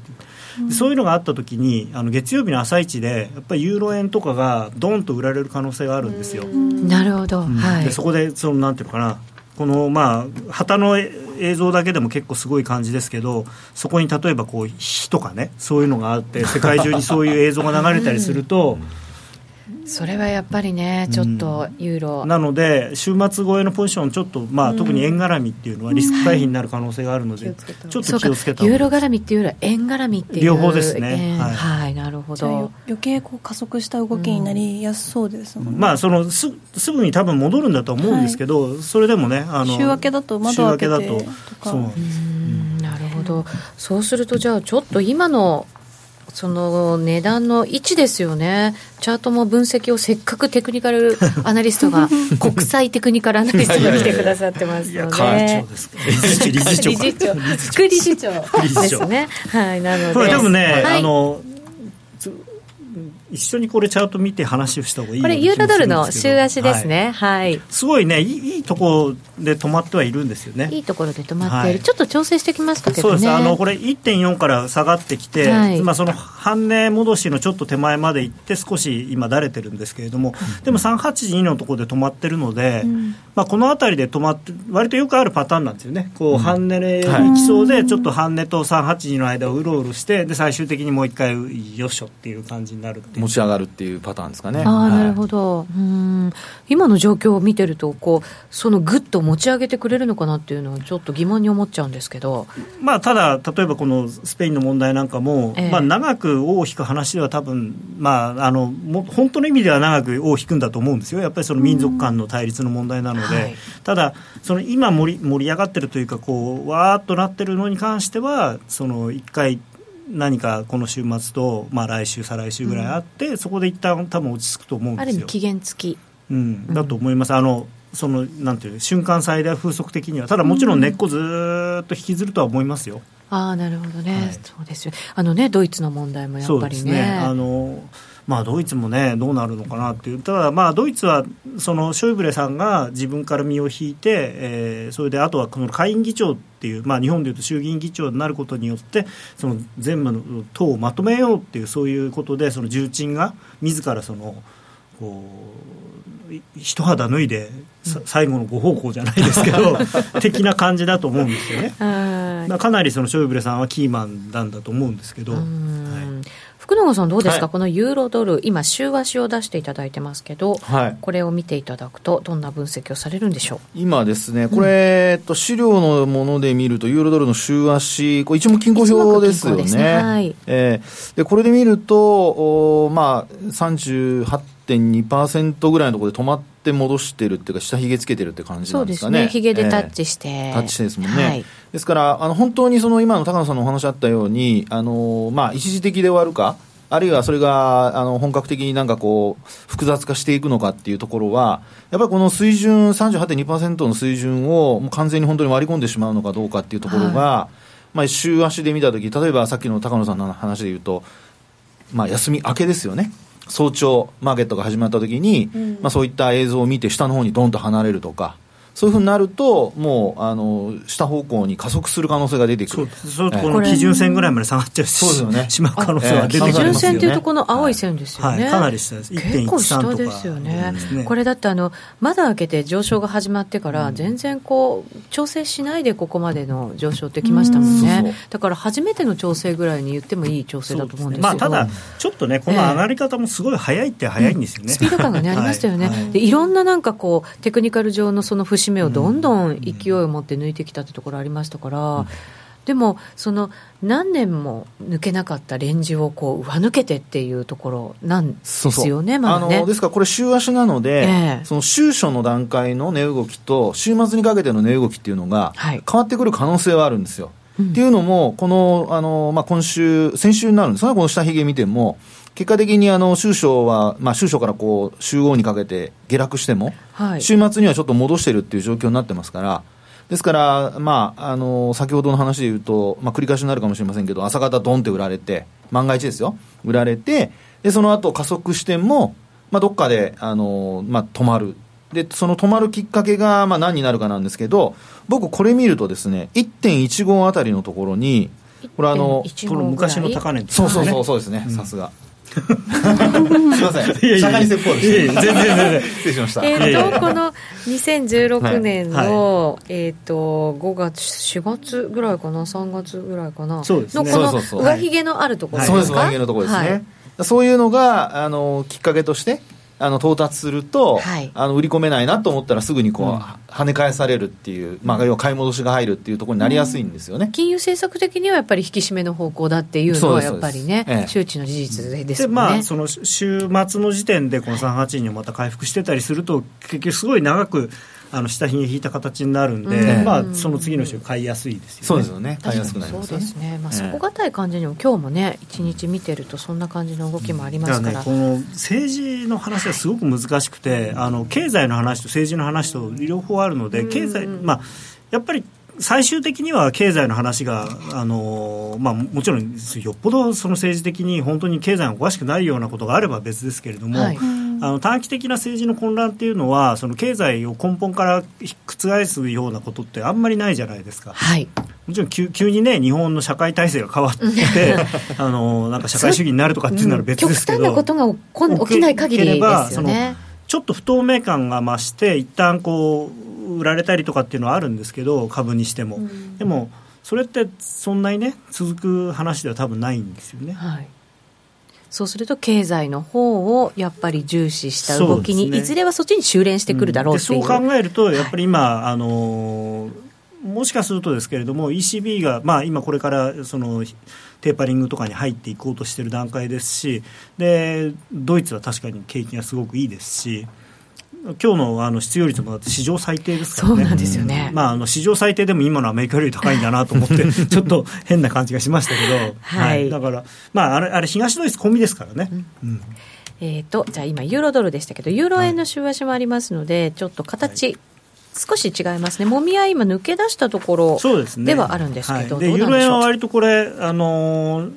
そういうのがあったときにあの月曜日の朝一でやっぱりユーロ円とかがどんと売られる可能性があるんですよ。なるほど、はい、でそこでそのなんていうのかな。このまあ旗の映像だけでも結構すごい感じですけどそこに例えばこう火とかねそういうのがあって世界中にそういう映像が流れたりすると。それはやっぱりね、ちょっとユーロ、うん、なので、週末超えのポジション、ちょっと、まあ、うん、特に円絡みっていうのはリスク回避になる可能性があるので、うん、ちょっと気をつけたユーロ絡みっていうよりは、円絡みっていう両方ですね、はい、はい、なるほど。余計こう加速した動きになりやすそうですもんね、まあ、そのすすぐに多分戻るんだと思うんですけど、はい、それでもね、あの週明けだと、窓開けてとか。そうなるほど、そうすると、じゃあ、ちょっと今のその値段の位置ですよね、チャートも分析をせっかくテクニカル アナリストが、国際テクニカルアナリストが来てくださってますので、理事長、副理事長ですね。はい、なので。これでもね、はい、あの一緒にこれチャート見て話をした方がいいこれユーロドルの週足ですね、はい、はい、すごいねいいいいところで止まってはいるんですよね。いいところで止まっている、はい、ちょっと調整してきましたけど、ね、そうです。あのこれ1.4から下がってきて、はい、まあ、その半値戻しのちょっと手前まで行って少し今だれてるんですけれども、でも382のところで止まってるので、うん、まあ、この辺りで止まって割とよくあるパターンなんですよね。こう半値に行きそうで、ちょっと半値と382の間をうろうろしてで最終的にもう一回よっしょっていう感じになるっていう持ち上がるっていうパターンですかね。ああ、なるほど。うん。今の状況を見てると、こう、そのぐっと持ち上げてくれるのかなっていうのは、ちょっと疑問に思っちゃうんですけど。まあ、ただ、例えばこのスペインの問題なんかも、えー、まあ、長く尾を引く話では多分、まあ、あの、も本当の意味では長く尾を引くんだと思うんですよ。やっぱりその民族間の対立の問題なので。はい、ただ、その今盛り盛り上がってるというか、こう、わーっとなってるのに関しては、その一回、何かこの週末と、まあ、来週、再来週ぐらいあって、うん、そこで一旦多分落ち着くと思うんですよ。ある意味期限付き、うん、だと思います。あのそのなんていう瞬間最大風速的にはただもちろん根っこずっと引きずるとは思いますよ。うん、ああなるほどね、はい、そうですよ。あのねドイツの問題もやっぱりね。ね。あのまあ、ドイツもね、どうなるのかなっていう、ただ、まあ、ドイツはそのショイブレさんが自分から身を引いて、えー、それであとはこの下院議長っていう、まあ、日本でいうと衆議院議長になることによって、その全部の党をまとめようっていう、そういうことで、その重鎮が自らそのこう一肌脱いで、最後のご奉公じゃないですけど 的な感じだと思うんですよね。かなりそのショイブレさんはキーマンなんだと思うんですけど。はい福永さん、どうですか、はい、このユーロドル、今、週足を出していただいてますけど、はい、これを見ていただくと、どんな分析をされるんでしょう？今ですね、これ、うん、えっと、資料のもので見ると、ユーロドルの週足、これ、一目均衡表ですよね。ね。はい。えー、でこれで見ると、おまあ、38.2%ぐらいのところで止まって戻してるっていうか、下髭つけてるって感じなんですかね。そうですね、髭でタッチして、えー、タッチしてですもんね。はいですから、あの本当にその今の高野さんのお話あったように、あのまあ、一時的で終わるか、あるいはそれがあの本格的になんかこう、複雑化していくのかっていうところは、やっぱりこの水準、38.2%の水準をもう完全に本当に割り込んでしまうのかどうかっていうところが、はい、まあ、週足で見たとき、例えばさっきの高野さんの話で言うと、まあ、休み明けですよね。早朝マーケットが始まったときに、うん、まあ、そういった映像を見て下の方にどんと離れるとか、そういうふうになると、もうあの下方向に加速する可能性が出てくる。そうすると、この基準線ぐらいまで下がっちゃうそうですよ、ね、しまう可能性が出てくる、基準線というと、この青い線ですよね、はい、かなり下です、結構下ですよね、ねこれだってあの、窓開けて上昇が始まってから、全然こう、調整しないでここまでの上昇ってきましたもんね、だから初めての調整ぐらいに言ってもいい調整だと思うんですけど、ね、まあ、ただ、ちょっとね、この上がり方もすごい早いって早いんですよね、スピード感がね、ありましたよね、はい、でいろんななんかこう、テクニカル上のその節目をどんどん勢いを持って抜いてきたってところありましたから、うん、でも、その何年も抜けなかったレンジをこう上抜けてっていうところなんですよね、まだね。あのですから、これ、週足なので、えー、その週初の段階の値動きと、週末にかけての値動きっていうのが、変わってくる可能性はあるんですよ。はい、っていうのも、この、あの、まあ、今週、先週になるんですが、この下髭見ても、結果的にあの週初は、まあ、週初からこう週号にかけて下落しても、はい、週末にはちょっと戻してるっていう状況になってますから、ですから、まあ、あの先ほどの話で言うと、まあ、繰り返しになるかもしれませんけど、朝方ドンって売られて、万が一ですよ、売られて、でその後加速しても、まあ、どっかであの、まあ、止まる。でその止まるきっかけが、まあ、何になるかなんですけど、僕、これ見るとですね、1.15あたりのところに、これあの、この昔の高値、ね、そうそうそうそうですね、さすが。すみません。釈迦に説法です。全然全然。失礼しました。えっと、この2016年の、えっと、5月、4月ぐらいかな、3月ぐらいかな？そうですね。のこの上髭のあるところですか、そうです、上髭のところですね。そういうのが、あの、きっかけとして、あの到達すると、はい、あの売り込めないなと思ったらすぐにこう、うん、跳ね返されるっていう、まあ、要は買い戻しが入るっていうところになりやすいんですよね、うん、金融政策的にはやっぱり引き締めの方向だっていうのはやっぱりね、ええ、周知の事実ですもんね。まあ、その週末の時点でこの382にまた回復してたりすると結局すごい長くあの下髭引いた形になるんで、うん、まあ、その次の週買いやすいですよね。そうですよね。買いやすくなります、ね、そうですね。まあ、底堅い感じにも、今日もね、一日見てると、そんな感じの動きもありますから。ね、この政治の話はすごく難しくて、はい、あの経済の話と政治の話と両方あるので、経済、まあ、やっぱり最終的には経済の話が、あのまあ、もちろんよっぽどその政治的に本当に経済がおかしくないようなことがあれば別ですけれども、はい、あの短期的な政治の混乱っていうのはその経済を根本から覆すようなことってあんまりないじゃないですか。はいもちろん急急にね日本の社会体制が変わって あのなんか社会主義になるとかっていうなら別ですけど、極端なことが起きない限りですよね。ちょっと不透明感が増して一旦こう売られたりとかっていうのはあるんですけど株にしても、うん、でもそれってそんなにね続く話では多分ないんですよね。はいそうすると経済の方をやっぱり重視した動きに、ね、いずれはそっちに修練してくるだろうっていう、うん、そう考えるとやっぱり今、はい、あのもしかするとですけれども ECB が、まあ、今これからそのテーパリングとかに入っていこうとしている段階ですしでドイツは確かに景気がすごくいいですし今日のあの失業率もだって史上最低ですからね、そうなんですよね、まあ、あの史上最低でも今のアメリカより高いんだなと思って、ちょっと変な感じがしましたけど、はい、はい、だから、まあ、あれ、あれ東ドイツ込みですからね。うん、えーと、じゃあ今、ユーロドルでしたけど、ユーロ円の週足もありますので、はい、ちょっと形、はい少し違いますね、もみ合い、今、抜け出したところではあるんですけど、ねはい、ユーロ円は割とこれ、あのー、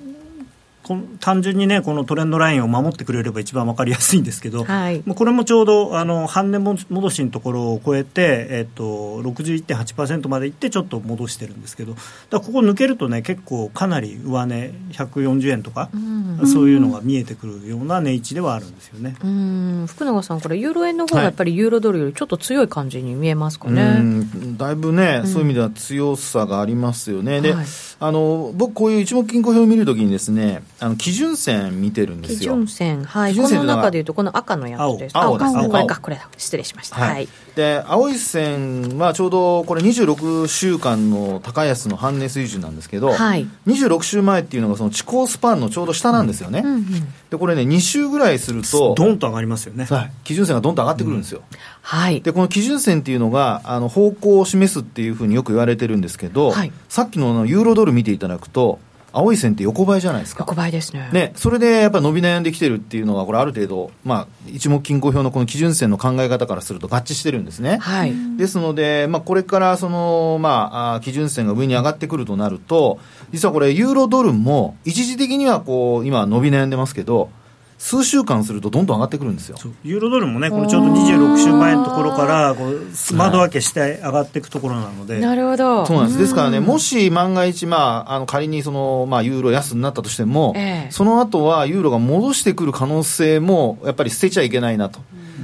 単純にねこのトレンドラインを守ってくれれば一番分かりやすいんですけど、はい、これもちょうどあの半年戻しのところを超えて、えっと、61.8%までいってちょっと戻してるんですけどだここ抜けるとね結構かなり上値140円とか、うん、そういうのが見えてくるような値位置ではあるんですよね。うん。福永さんこれユーロ円の方がやっぱりユーロドルよりちょっと強い感じに見えますかね、はい、だいぶね、そういう意味では強さがありますよね、で、はいあの僕、こういう一目金衡表を見るときにですね、あの基準線見てるんですよ。基準線、はい、この中でいうと、この赤のやつです。青です、ね、これか、これ失礼しました。はい。で、青い線はちょうどこれ26週間の高安の半値水準なんですけど、はい、26週前っていうのがその地高スパンのちょうど下なんですよね。うんうんうん、で、これね、2週ぐらいすると、ドンと上がりますよね。はい。基準線がどんと上がってくるんですよ。うん、はい。で、この基準線っていうのが、あの、方向を示すっていうふうによく言われてるんですけど、はい、さっきのユーロドル見ていただくと、青い線って横ばいじゃないですか。横ばいですね。ね、それでやっぱ伸び悩んできてるっていうのは、これある程度、まあ、一目均衡表のこの基準線の考え方からすると合致してるんですね。はい。ですので、まあ、これからその、まあ、基準線が上に上がってくるとなると、実はこれ、ユーロドルも一時的にはこう、今伸び悩んでますけど、数週間するとどんどん上がってくるんですよ。ユーロドルもね、これちょうど26週前のところからこう窓開けして上がっていくところなので、なるほど。そうなんです。ですからね、もし万が一、まあ、あの仮にその、まあ、ユーロ安になったとしても、ええ、その後はユーロが戻してくる可能性もやっぱり捨てちゃいけないなと。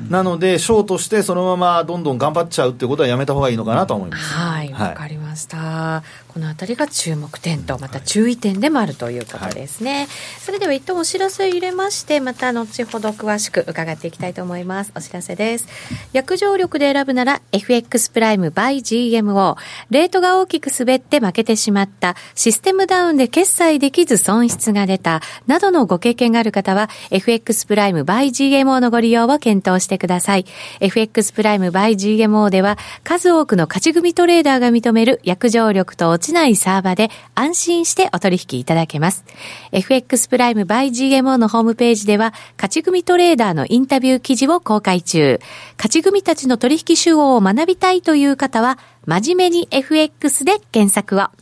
なので、ショートして、そのままどんどん頑張っちゃうっていうことはやめたほうがいいのかなと思います。はい、わ、はい、かりました。このあたりが注目点と、また注意点でもあるということですね。はい、それでは一旦お知らせを入れまして、また後ほど詳しく伺っていきたいと思います。お知らせです。約定力で選ぶなら、FX プライム by GMO。レートが大きく滑って負けてしまった、システムダウンで決済できず損失が出た、などのご経験がある方は、FX プライム by GMO のご利用を検討してください。FX プライム by GMO では、数多くの勝ち組トレーダーが認める約定力と落ちないサーバーで安心してお取引いただけます。FX プライム by GMO のホームページでは、勝ち組トレーダーのインタビュー記事を公開中。勝ち組たちの取引手法を学びたいという方は、真面目に FX で検索を。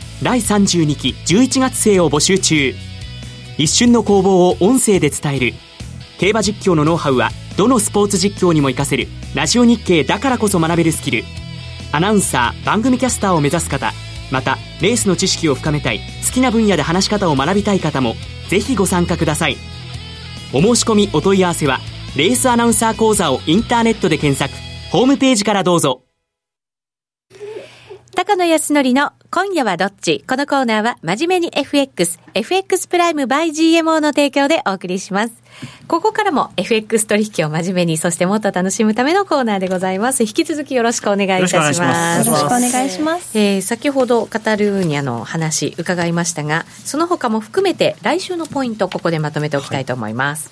第32期11月生を募集中。一瞬の攻防を音声で伝える。競馬実況のノウハウはどのスポーツ実況にも活かせる。ラジオ日経だからこそ学べるスキル。アナウンサー番組キャスターを目指す方またレースの知識を深めたい好きな分野で話し方を学びたい方もぜひご参加ください。お申し込みお問い合わせはレースアナウンサー講座をインターネットで検索。ホームページからどうぞ。高野康則の今夜はどっち？このコーナーは真面目に FX、FX プライム by GMO の提供でお送りします。ここからも FX 取引を真面目に、そしてもっと楽しむためのコーナーでございます。引き続きよろしくお願いいたします。よろしくお願いします。えー、先ほどカタルーニャの話伺いましたが、その他も含めて来週のポイント、ここでまとめておきたいと思います。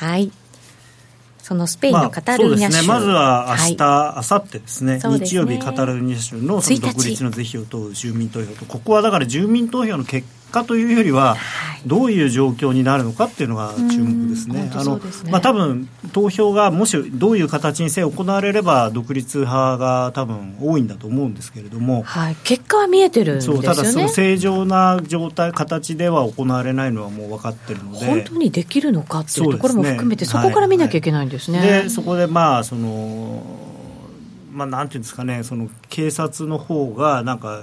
はい、はいそのスペインのカタルーニャ州、まあ、ね、まずは明日、はい、明後日ですね、日曜日、カタルーニャ州のその独立の是非を問う住民投票と、ここはだから住民投票の結果というよりは、どういう状況になるのかっていうのが注目ですね。あの、まあ多分投票がもしどういう形にせ行われれば独立派が多分多いんだと思うんですけれども、はい、結果は見えてるんですよね。ただその正常な状態形では行われないのはもう分かってるので、本当にできるのかっていうところも含めてそ、ね,、こから見なきゃいけないんですね。はいはい、でそこでまあそのまあ、なんていうんですかね、その警察の方がなんか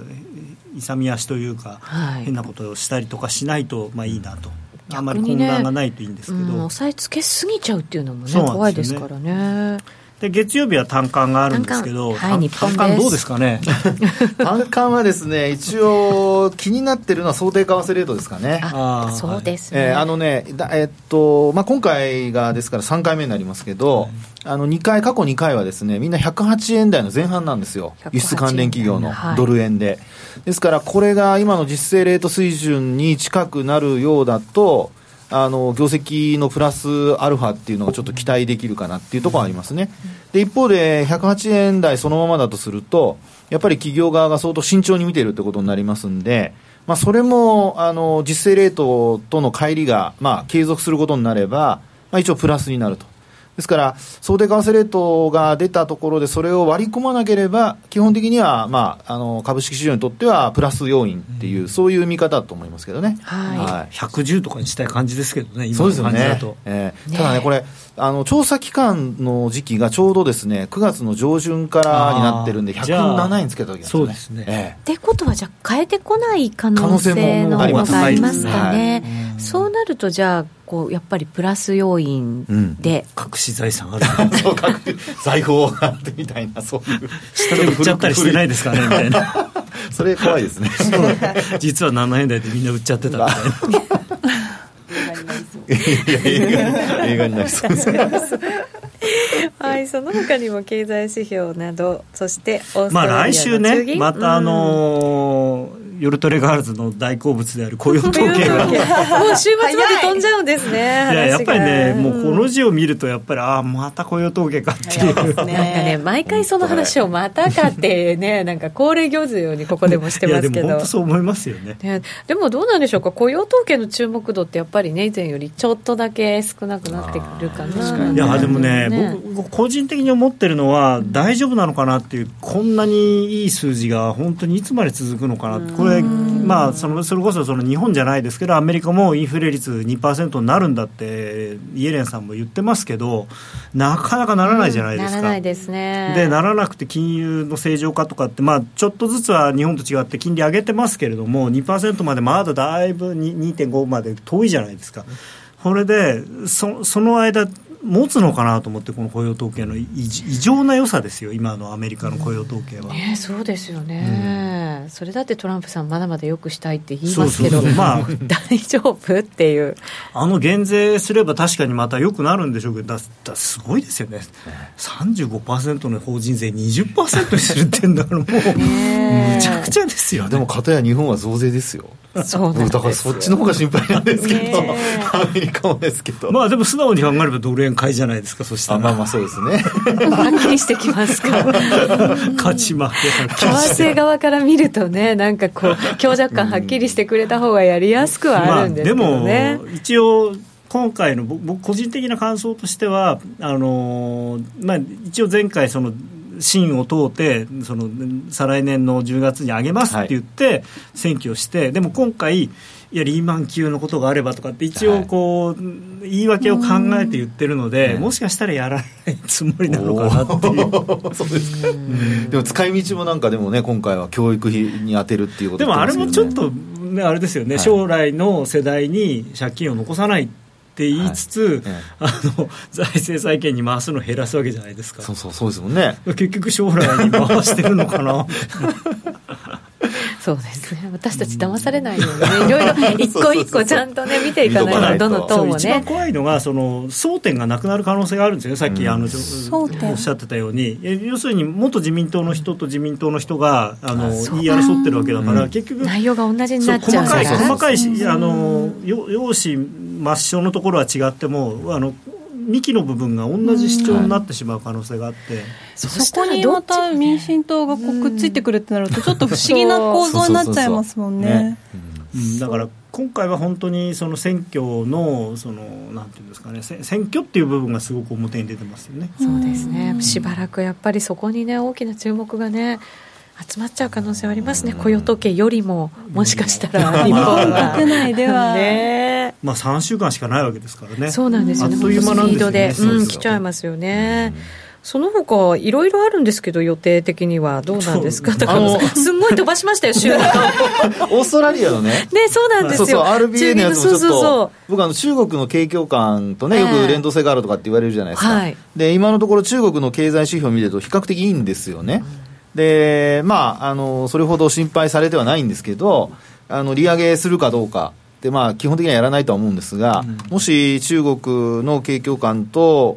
勇み足というか、はい、変なことをしたりとかしないとまあいいなと。あんまり混乱がないといいんですけど、ねうん、押さえつけすぎちゃうっていうのもね、ね怖いですからね。で月曜日は単管があるんですけど、はい、単管どうですかね？単管はですね一応気になってるのは想定為替レートですかね。あそうですね、えー、あのねだえー、っとまあ今回がですから3回目になりますけど、はい、あの2回過去2回はですねみんな108円台の前半なんですよ。輸出関連企業のドル円で、はい、ですからこれが今の実勢レート水準に近くなるようだとあの業績のプラスアルファっていうのがちょっと期待できるかなっていうところはありますね。で一方で108円台そのままだとするとやっぱり企業側が相当慎重に見ているってことになりますんで、まあ、それもあの実勢レートとの乖離が、まあ、継続することになれば、まあ、一応プラスになると。ですから、想定為替レートが出たところで、それを割り込まなければ、基本的には、まあ、あの株式市場にとってはプラス要因っていう、うん、そういう見方だと思いますけどね、はい。はい、110とかにしたい感じですけどね、今の感じだと。えー、ただね、これあの、調査期間の時期がちょうどですね9月の上旬からになってるんで、107円つけたわけですね。そうですね、えー、ってことは、じゃあ、変えてこない可能性の方がありますかね。そうなると、じゃあ、こうやっぱりプラス要因で、うん、隠し財産ある。そう財宝があってみたいなそういう。下で売っちゃったりしてないですかねみたいな。それ怖いですね。実は7円台でみんな売っちゃってた。みたいな映画になりそう。ですはい、その他にも経済指標など、そしてまあ来週ね、またあのー夜トレガールズの大好物である雇用統計が。もう週末まで飛んじゃうんですねいややっぱりね、もうこの字を見るとやっぱりああまた雇用統計かっていう、ね、なんかね毎回その話をまたかってね。なんか恒例行事のようにここでもしてますけど。でも本当そう思いますよね、ね、でもどうなんでしょうか雇用統計の注目度ってやっぱりね以前よりちょっとだけ少なくなってくるかな。いやでもね、ね、僕個人的に思ってるのは大丈夫なのかなっていうこんなにいい数字が本当にいつまで続くのかなこれまあそのそれこそその日本じゃないですけどアメリカもインフレ率2%になるんだってイエレンさんも言ってますけどなかなかならないじゃないですか。うん、ならないですねでならなくて金融の正常化とかって、まあ、ちょっとずつは日本と違って金利上げてますけれども2%までまだだいぶ2.5まで遠いじゃないですか。これでそその間持つのかなと思って、この雇用統計の異常な良さですよ、今のアメリカの雇用統計は。ね、そうですよね、うん、それだってトランプさん、まだまだよくしたいって言いますけど、まあ、大丈夫っていう。あの減税すれば確かにまたよくなるんでしょうけど、だだすごいですよね、35%の法人税20%にするってんだから、もう、むちゃくちゃですよ、ね、でも、かたや日本は増税ですよ。そうだからそっちの方が心配なんですけど、アメリカもですけど。まあでも素直に考えればドル円買いじゃないですか、そしたら。まあまあそうですね。はっきりしてきますか？勝ち負け。為替側から見るとね、なんかこう、強弱感はっきりしてくれた方がやりやすくはあるんですけどね。まあ、でも、一応、今回の僕個人的な感想としてはあのまあ、一応前回その審を通ってその再来年の10月に上げますって言って選挙して、はい、でも今回いやリーマン級のことがあればとかって一応こう、はい、言い訳を考えて言ってるので、もしかしたらやらないつもりなのかなっていう。そうですか、でも使い道もなんかでもね今回は教育費に充てるっていうことで、ね、でもあれもちょっとね、あれですよね、はい、将来の世代に借金を残さないって言いつつ、はい。あの財政再建に回すの減らすわけじゃないですか。そうそうそうですもんね。結局将来に回してるのかな そうですね。私たち騙されないようにね。いろいろ一個一個ちゃんとね見ていかないとどの党もね。一番怖いのがその争点がなくなる可能性があるんですよね。さっきあの、うん、おっしゃってたように。要するに元自民党の人と自民党の人があの言い争ってるわけだから、結局内容が同じになっちゃう細かい細かいあの用紙抹消のところは違ってもあの幹の部分が同じ主張になってしまう可能性があって、はい、そこにまた民進党がこうくっついてくるってなるとちょっと不思議な構造になっちゃいますもんね。だから今回は本当にその選挙のそのなんていうんですかね。選挙っていう部分がすごく表に出てますよね。そうですね。しばらくやっぱりそこにね大きな注目がね集まっちゃう可能性はありますね、雇用統計よりも、もしかしたら日本は、国内では、ねまあ、3週間しかないわけですからね、そうなんですよね、スピードで、うん、来ちゃいますよね。その他いろいろあるんですけど、予定的にはどうなんですか、高野さん、すんごい飛ばしましたよ、週中 オーストラリアのね、ねそうなんですよ、そうそう RBA のやつもちょっと、僕あの、中国の景況感とね、よく連動性があるとかって言われるじゃないですか、はい、で今のところ、中国の経済指標を見ると、比較的いいんですよね。でまあ、あのそれほど心配されてはないんですけど、あの利上げするかどうか、でまあ、基本的にはやらないとは思うんですが、うん、もし中国の景況感と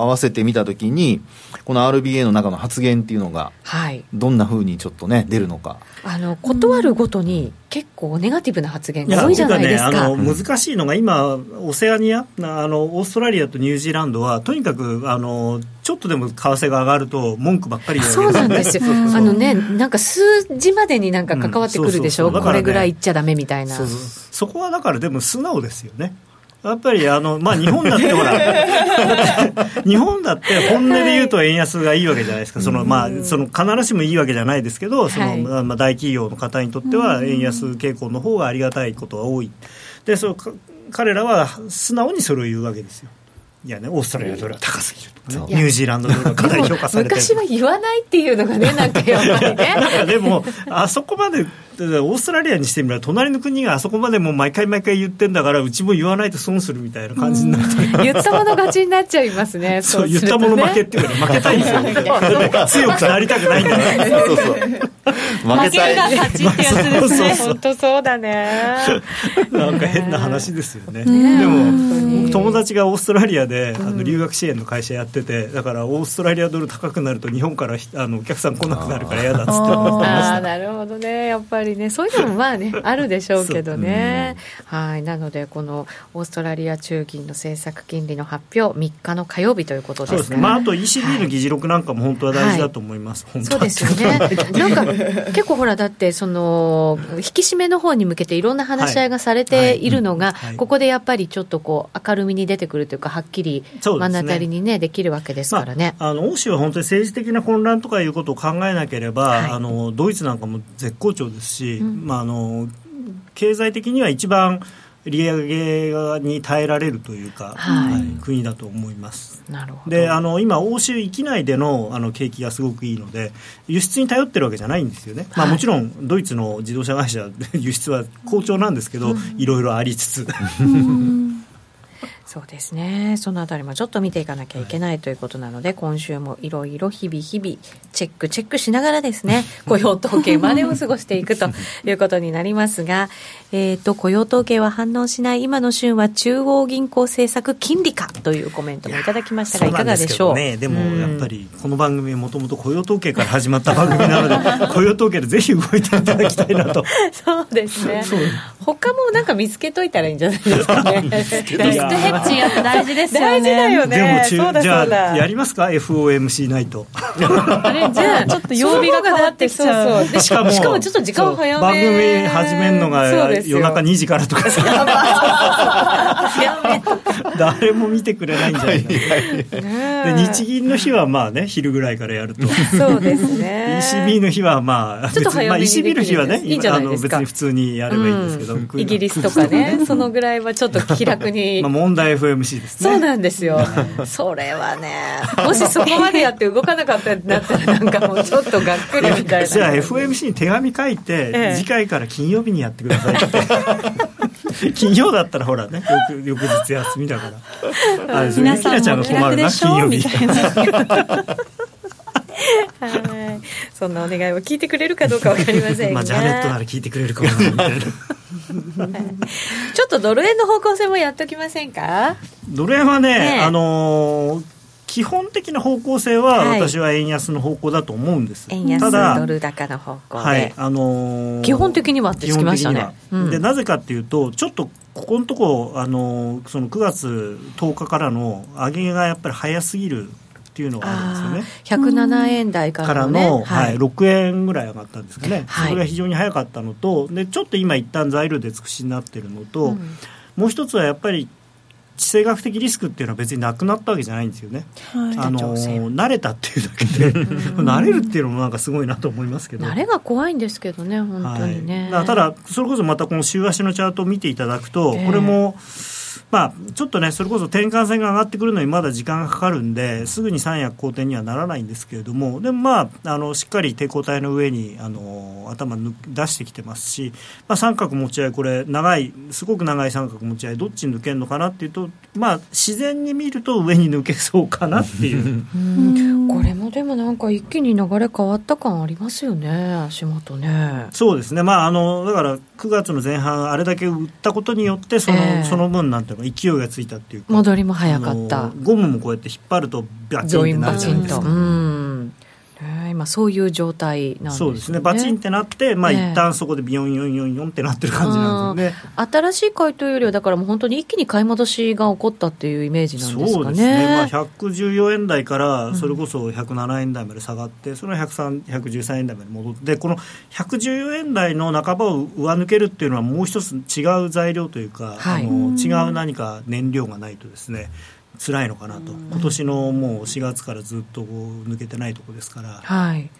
合わせてみたときに、この RBA の中の発言っていうのが、どんなふうにちょっとね、出るのか。あの断るごとに結構ネガティブな発言が多いじゃないですか。ね、あの難しいのが今オセアニアあのオーストラリアとニュージーランドはとにかくあのちょっとでも為替が上がると文句ばっかり言われるそうなんですよ。あのねなんか数字までになんか関わってくるでしょ？うこれぐらい言っちゃダメみたいな。そこはだからでも素直ですよね。やっぱりあの、まあ、日本だってほら 日本だって本音で言うと円安がいいわけじゃないですか、そのまあ、その必ずしもいいわけじゃないですけど、そのまあ、大企業の方にとっては、円安傾向の方がありがたいことが多い、でその彼らは素直にそれを言うわけですよ。いやね、オーストラリアドルは高すぎるとかね、ニュージーランドドルがかなり評価されて昔は言わないって いうのがね、なんかやっぱりね。でも、あそこまで、オーストラリアにしてみれば、隣の国があそこまでもう毎回毎回言ってんだから、うちも言わないと損するみたいな感じになって、言ったもの勝ちになっちゃいますね、そう、言ったもの負けっていうか、負けたいんですよ、強くなりたくないんだから。そうそう。負けが勝ちってやつですね。本当そうだね。なんか変な話ですよね。でも、友達がオーストラリアであの留学支援の会社やってて、だからオーストラリアドル高くなると日本からあのお客さん来なくなるから嫌だっつってああ、なるほどね。やっぱりね、そういうのもまあね、あるでしょうけどね。はい。なので、このオーストラリア中銀の政策金利の発表、3日の火曜日ということですね。そうですね。まあ、あと ECB の議事録なんかも本当は大事だと思います。はい、そうですよね。なんか結構ほらだってその引き締めの方に向けていろんな話し合いがされているのが、ここでやっぱりちょっとこう明るみに出てくるというかはっきり目の当たりにねできるわけですからね。まあ、あの欧州は本当に政治的な混乱とかいうことを考えなければ、はい、あのドイツなんかも絶好調ですし、うん、まああの経済的には一番利上げに耐えられるというか、はい、はい、国だと思います。なるほど。であの今、欧州域内でのあの景気がすごくいいので、輸出に頼ってるわけじゃないんですよね、はい、まあ、もちろんドイツの自動車会社、輸出は好調なんですけど、いろいろありつつ。そうですね、そのあたりもちょっと見ていかなきゃいけないということなので、今週もいろいろ日々日々、チェックチェックしながらですね、雇用統計までを過ごしていくということになりますが、えっ、と、雇用統計は反応しない、今の旬は中央銀行政策金利かというコメントもいただきましたが、いかがでしょう？ね、でもやっぱり、この番組、もともと雇用統計から始まった番組なので、雇用統計でぜひ動いていただきたいなと。そうですね。他もなんか見つけといたらいいんじゃないですかね。ッチやっぱ大事ですよね。大事だよね。でもじゃあやりますか？FOMC ナイト。あれじゃあちょっと曜日が変わってきちゃう。そうしかもしかもちょっと時間早め。番組始めるのが夜中2時からとか誰も見てくれないんじゃないかで日銀の日はまあね昼ぐらいからやると。そうですね。ECB の日はまあちょっと早めに ECB の日はねいいんじゃないですか。別に普通にやればいいんですけど、うん、イギリスとかねそのぐらいはちょっと気楽に まあ問題 FMC ですね。そうなんですよ。それはねもしそこまでやって動かなかったってなったらなんかもうちょっとがっくりみたいな。じゃあ FMC に手紙書いて、ええ、次回から金曜日にやってくださいって。金曜だったらほらね翌翌日休みだから。あれ皆さんもちゃんが困るな金曜日。はい、そんなお願いを聞いてくれるかどうか分かりませんが、まあ、ジャネットなら聞いてくれるかもしれない ちょっとドル円の方向性もやっときませんか？ドル円はね、ねあのー基本的な方向性は私は円安の方向だと思うんです、はい、円安ドル高の方向で、はいあのー、基本的にはってつきましたね、うん、でなぜかっていうとちょっとここのところ、あのー、その9月10日からの上げがやっぱり早すぎるっていうのがあるんですよね。107円台からの,、ね、のはい、6円ぐらい上がったんですかね、はい、それが非常に早かったのとでちょっと今一旦材料で尽くしになってるのと、うん、もう一つはやっぱり地政学的リスクっていうのは別になくなったわけじゃないんですよね。はい、あの慣れたっていうだけで慣れるっていうのもなんかすごいなと思いますけど。慣れが怖いんですけどね本当にね。はい、ただそれこそまたこの週足のチャートを見ていただくと、えー、これも。まあ、ちょっとね、それこそ転換線が上がってくるのにまだ時間がかかるんで、すぐに三役好転にはならないんですけれども、でもまあ、あのしっかり抵抗体の上にあの頭出してきてますし、まあ、三角持ち合い、これ、長い、すごく長い三角持ち合い、どっちに抜けるのかなっていうと、まあ、自然に見ると上に抜けそうかなっていう。これもでもなんか、一気に流れ変わった感ありますよね、足元ね。そうですね、まあ、あのだから9月の前半、あれだけ売ったことによって、そのえー、その分なんていうか、勢いがついたっていうか、戻りも早かった。ゴムもこうやって引っ張ると、バチンってなるじゃないですか。今そういう状態なんですね。そうですね。バチンってなって、まあ、一旦そこでビヨンヨンヨンヨンってなってる感じなんですよね。新しい回答よりは、だからもう本当に一気に買い戻しが起こったっていうイメージなんですかね。そうですね。まあ、114円台から、それこそ107円台まで下がって、その103 113円台まで戻って、この114円台の半ばを上抜けるっていうのは、もう一つ違う材料というか、はい、あの違う何か燃料がないとですね、辛いのかなと、今年のもう4月からずっと抜けてないところですから。はい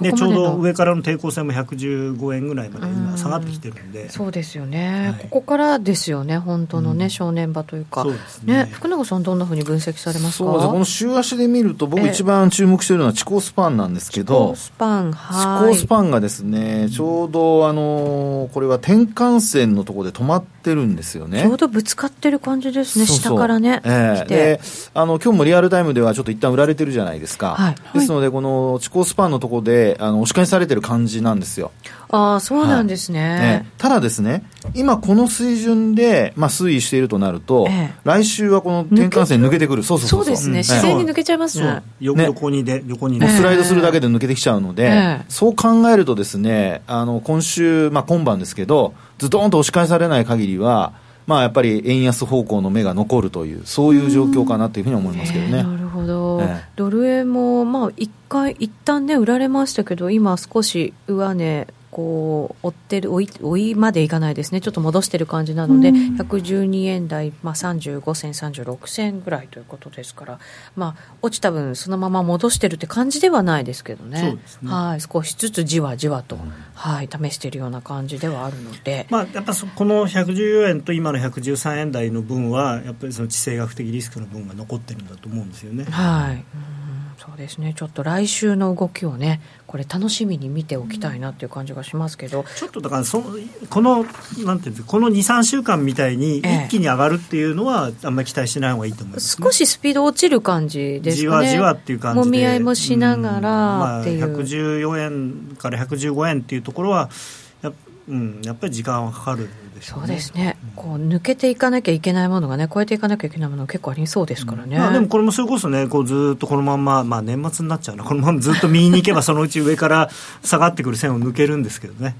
でちょうど上からの抵抗線も115円ぐらいまで今下がってきてるんで、そうですよね、はい、ここからですよね本当のね、うん、正念場というか。そうですね、ね、福永さんどんなふうに分析されますか？そうです。この週足で見ると僕一番注目しているのは地高スパンなんですけどスパンはい。地高スパンがですねちょうどあのこれは転換線のところで止まってるんですよね。ちょうどぶつかってる感じですね下からね、えー、であの今日もリアルタイムではちょっと一旦売られてるじゃないですか、はい、ですのでこの地高スパンのところであの押し返されてる感じなんですよ。ああ、そうなんですね。はい。ね、ただですね、今この水準で、まあ、推移しているとなると、ええ、来週はこの転換線抜けてくる。そうそうそうそう。ですね、自然に抜けちゃいますね。横にで、横にね。スライドするだけで抜けてきちゃうので、そう考えるとですね、あの、今週、まあ、今晩ですけど、ずどんと押し返されない限りは、まあ、やっぱり円安方向の目が残るという、そういう状況かなというふうに思いますけどね。ほど、えー、ドル円も、まあ、一回、一旦ね、売られましたけど、今、少し上値、こう追ってる追い追いまでいかないですね、ちょっと戻してる感じなので、うん、112円台、まあ、35銭、36銭ぐらいということですから、まあ、落ちた分、そのまま戻してるって感じではないですけどね、ね。はい。少しずつじわじわと、うん、はい、試しているような感じではあるので、まあ、やっぱこの114円と今の113円台の分は、やっぱりその地政学的リスクの分が残ってるんだと思うんですよね。はい、うんそうですね。ちょっと来週の動きをねこれ楽しみに見ておきたいなっていう感じがしますけど、ちょっとだからそこのなんていうんですこの23週間みたいに一気に上がるっていうのは、あんまり期待しない方がいいと思います、ね、少しスピード落ちる感じですね。じわじわっていう感じで。もみ合いもしながらっていう、まあ、114円から115円っていうところはや,、うん、やっぱり時間はかかるそうですね、うん、こう抜けていかなきゃいけないものがね、超えていかなきゃいけないものが結構ありそうですからね。うんまあ、でもこれもそれこそね、こうずっとこのまま、まあ、年末になっちゃうな、このままずっと右に行けば、そのうち上から 下がってくる線を抜けるんですけどね。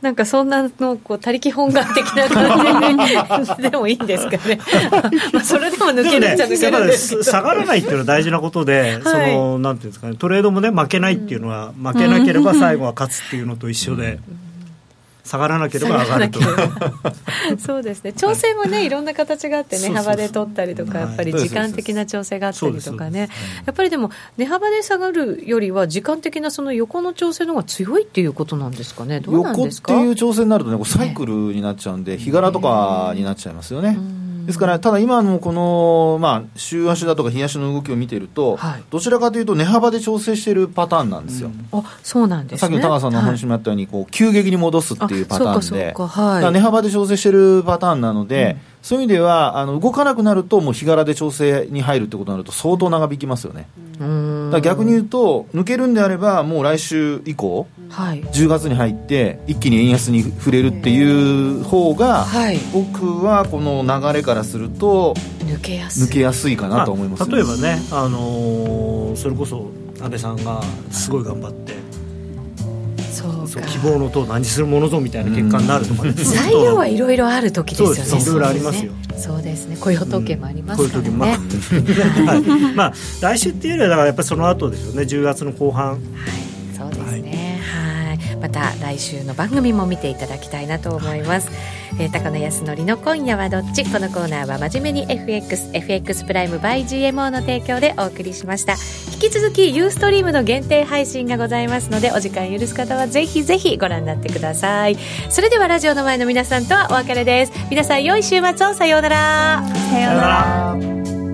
なんかそんなのこう他力本願的な感じでもいいんですかね。まあそれでも抜けるんじゃ抜けるんですけど、ね、下がらないっていうのは大事なことで、はい、そのなんていうんですかねトレードもね負けないっていうのは、負けなければ最後は勝つっていうのと一緒で。うん下がらなければ上がると。そうですね。調整もねい。ろんな形があって値幅で取ったりとかやっぱり時間的な調整があったりとかね。やっぱりでも値幅で下がるよりは時間的なその横の調整の方が強いっていうことなんですかね。どうなんですか？横っていう調整になるとねサイクルになっちゃうんで日柄とかになっちゃいますよね。ですから、ただ今のこの、まあ、週足だとか日足の動きを見ていると、はい、どちらかというと値幅で調整しているパターンなんですよ。うん、あそうなんです、ね、さっきの高さんの話もあったように、こう急激に戻すっていうパターンで、はい、値幅で調整しているパターンなので、うん、そういう意味ではあの動かなくなると、もう日柄で調整に入るってことになると、相当長引きますよね。だ逆に言うと、抜けるんであれば、もう来週以降、はい、10月に入って、一気に円安に触れるっていう方が、はい、僕はこの流れからすると、抜けやすい抜けやすいかなと思います、ね、例えばね、あのー、それこそ安倍さんがすごい頑張って。そう希望の党何するものぞみたいな結果になるとかね、材料はいろいろある時ですよね。いろいろありますよ。そうですね。雇用統計もありますからね、うん、はい、まあ来週っていうよりはだからやっぱりその後ですよね。10月の後半。はい。そうですね、はいまた来週の番組も見ていただきたいなと思います、えー、高野康則の今夜はどっちこのコーナーは真面目に FXFX プライム by GMO の提供でお送りしました。引き続きユーストリームの限定配信がございますのでお時間許す方はぜひぜひご覧になってください。それではラジオの前の皆さんとはお別れです。皆さん良い週末を。さようなら。さようなら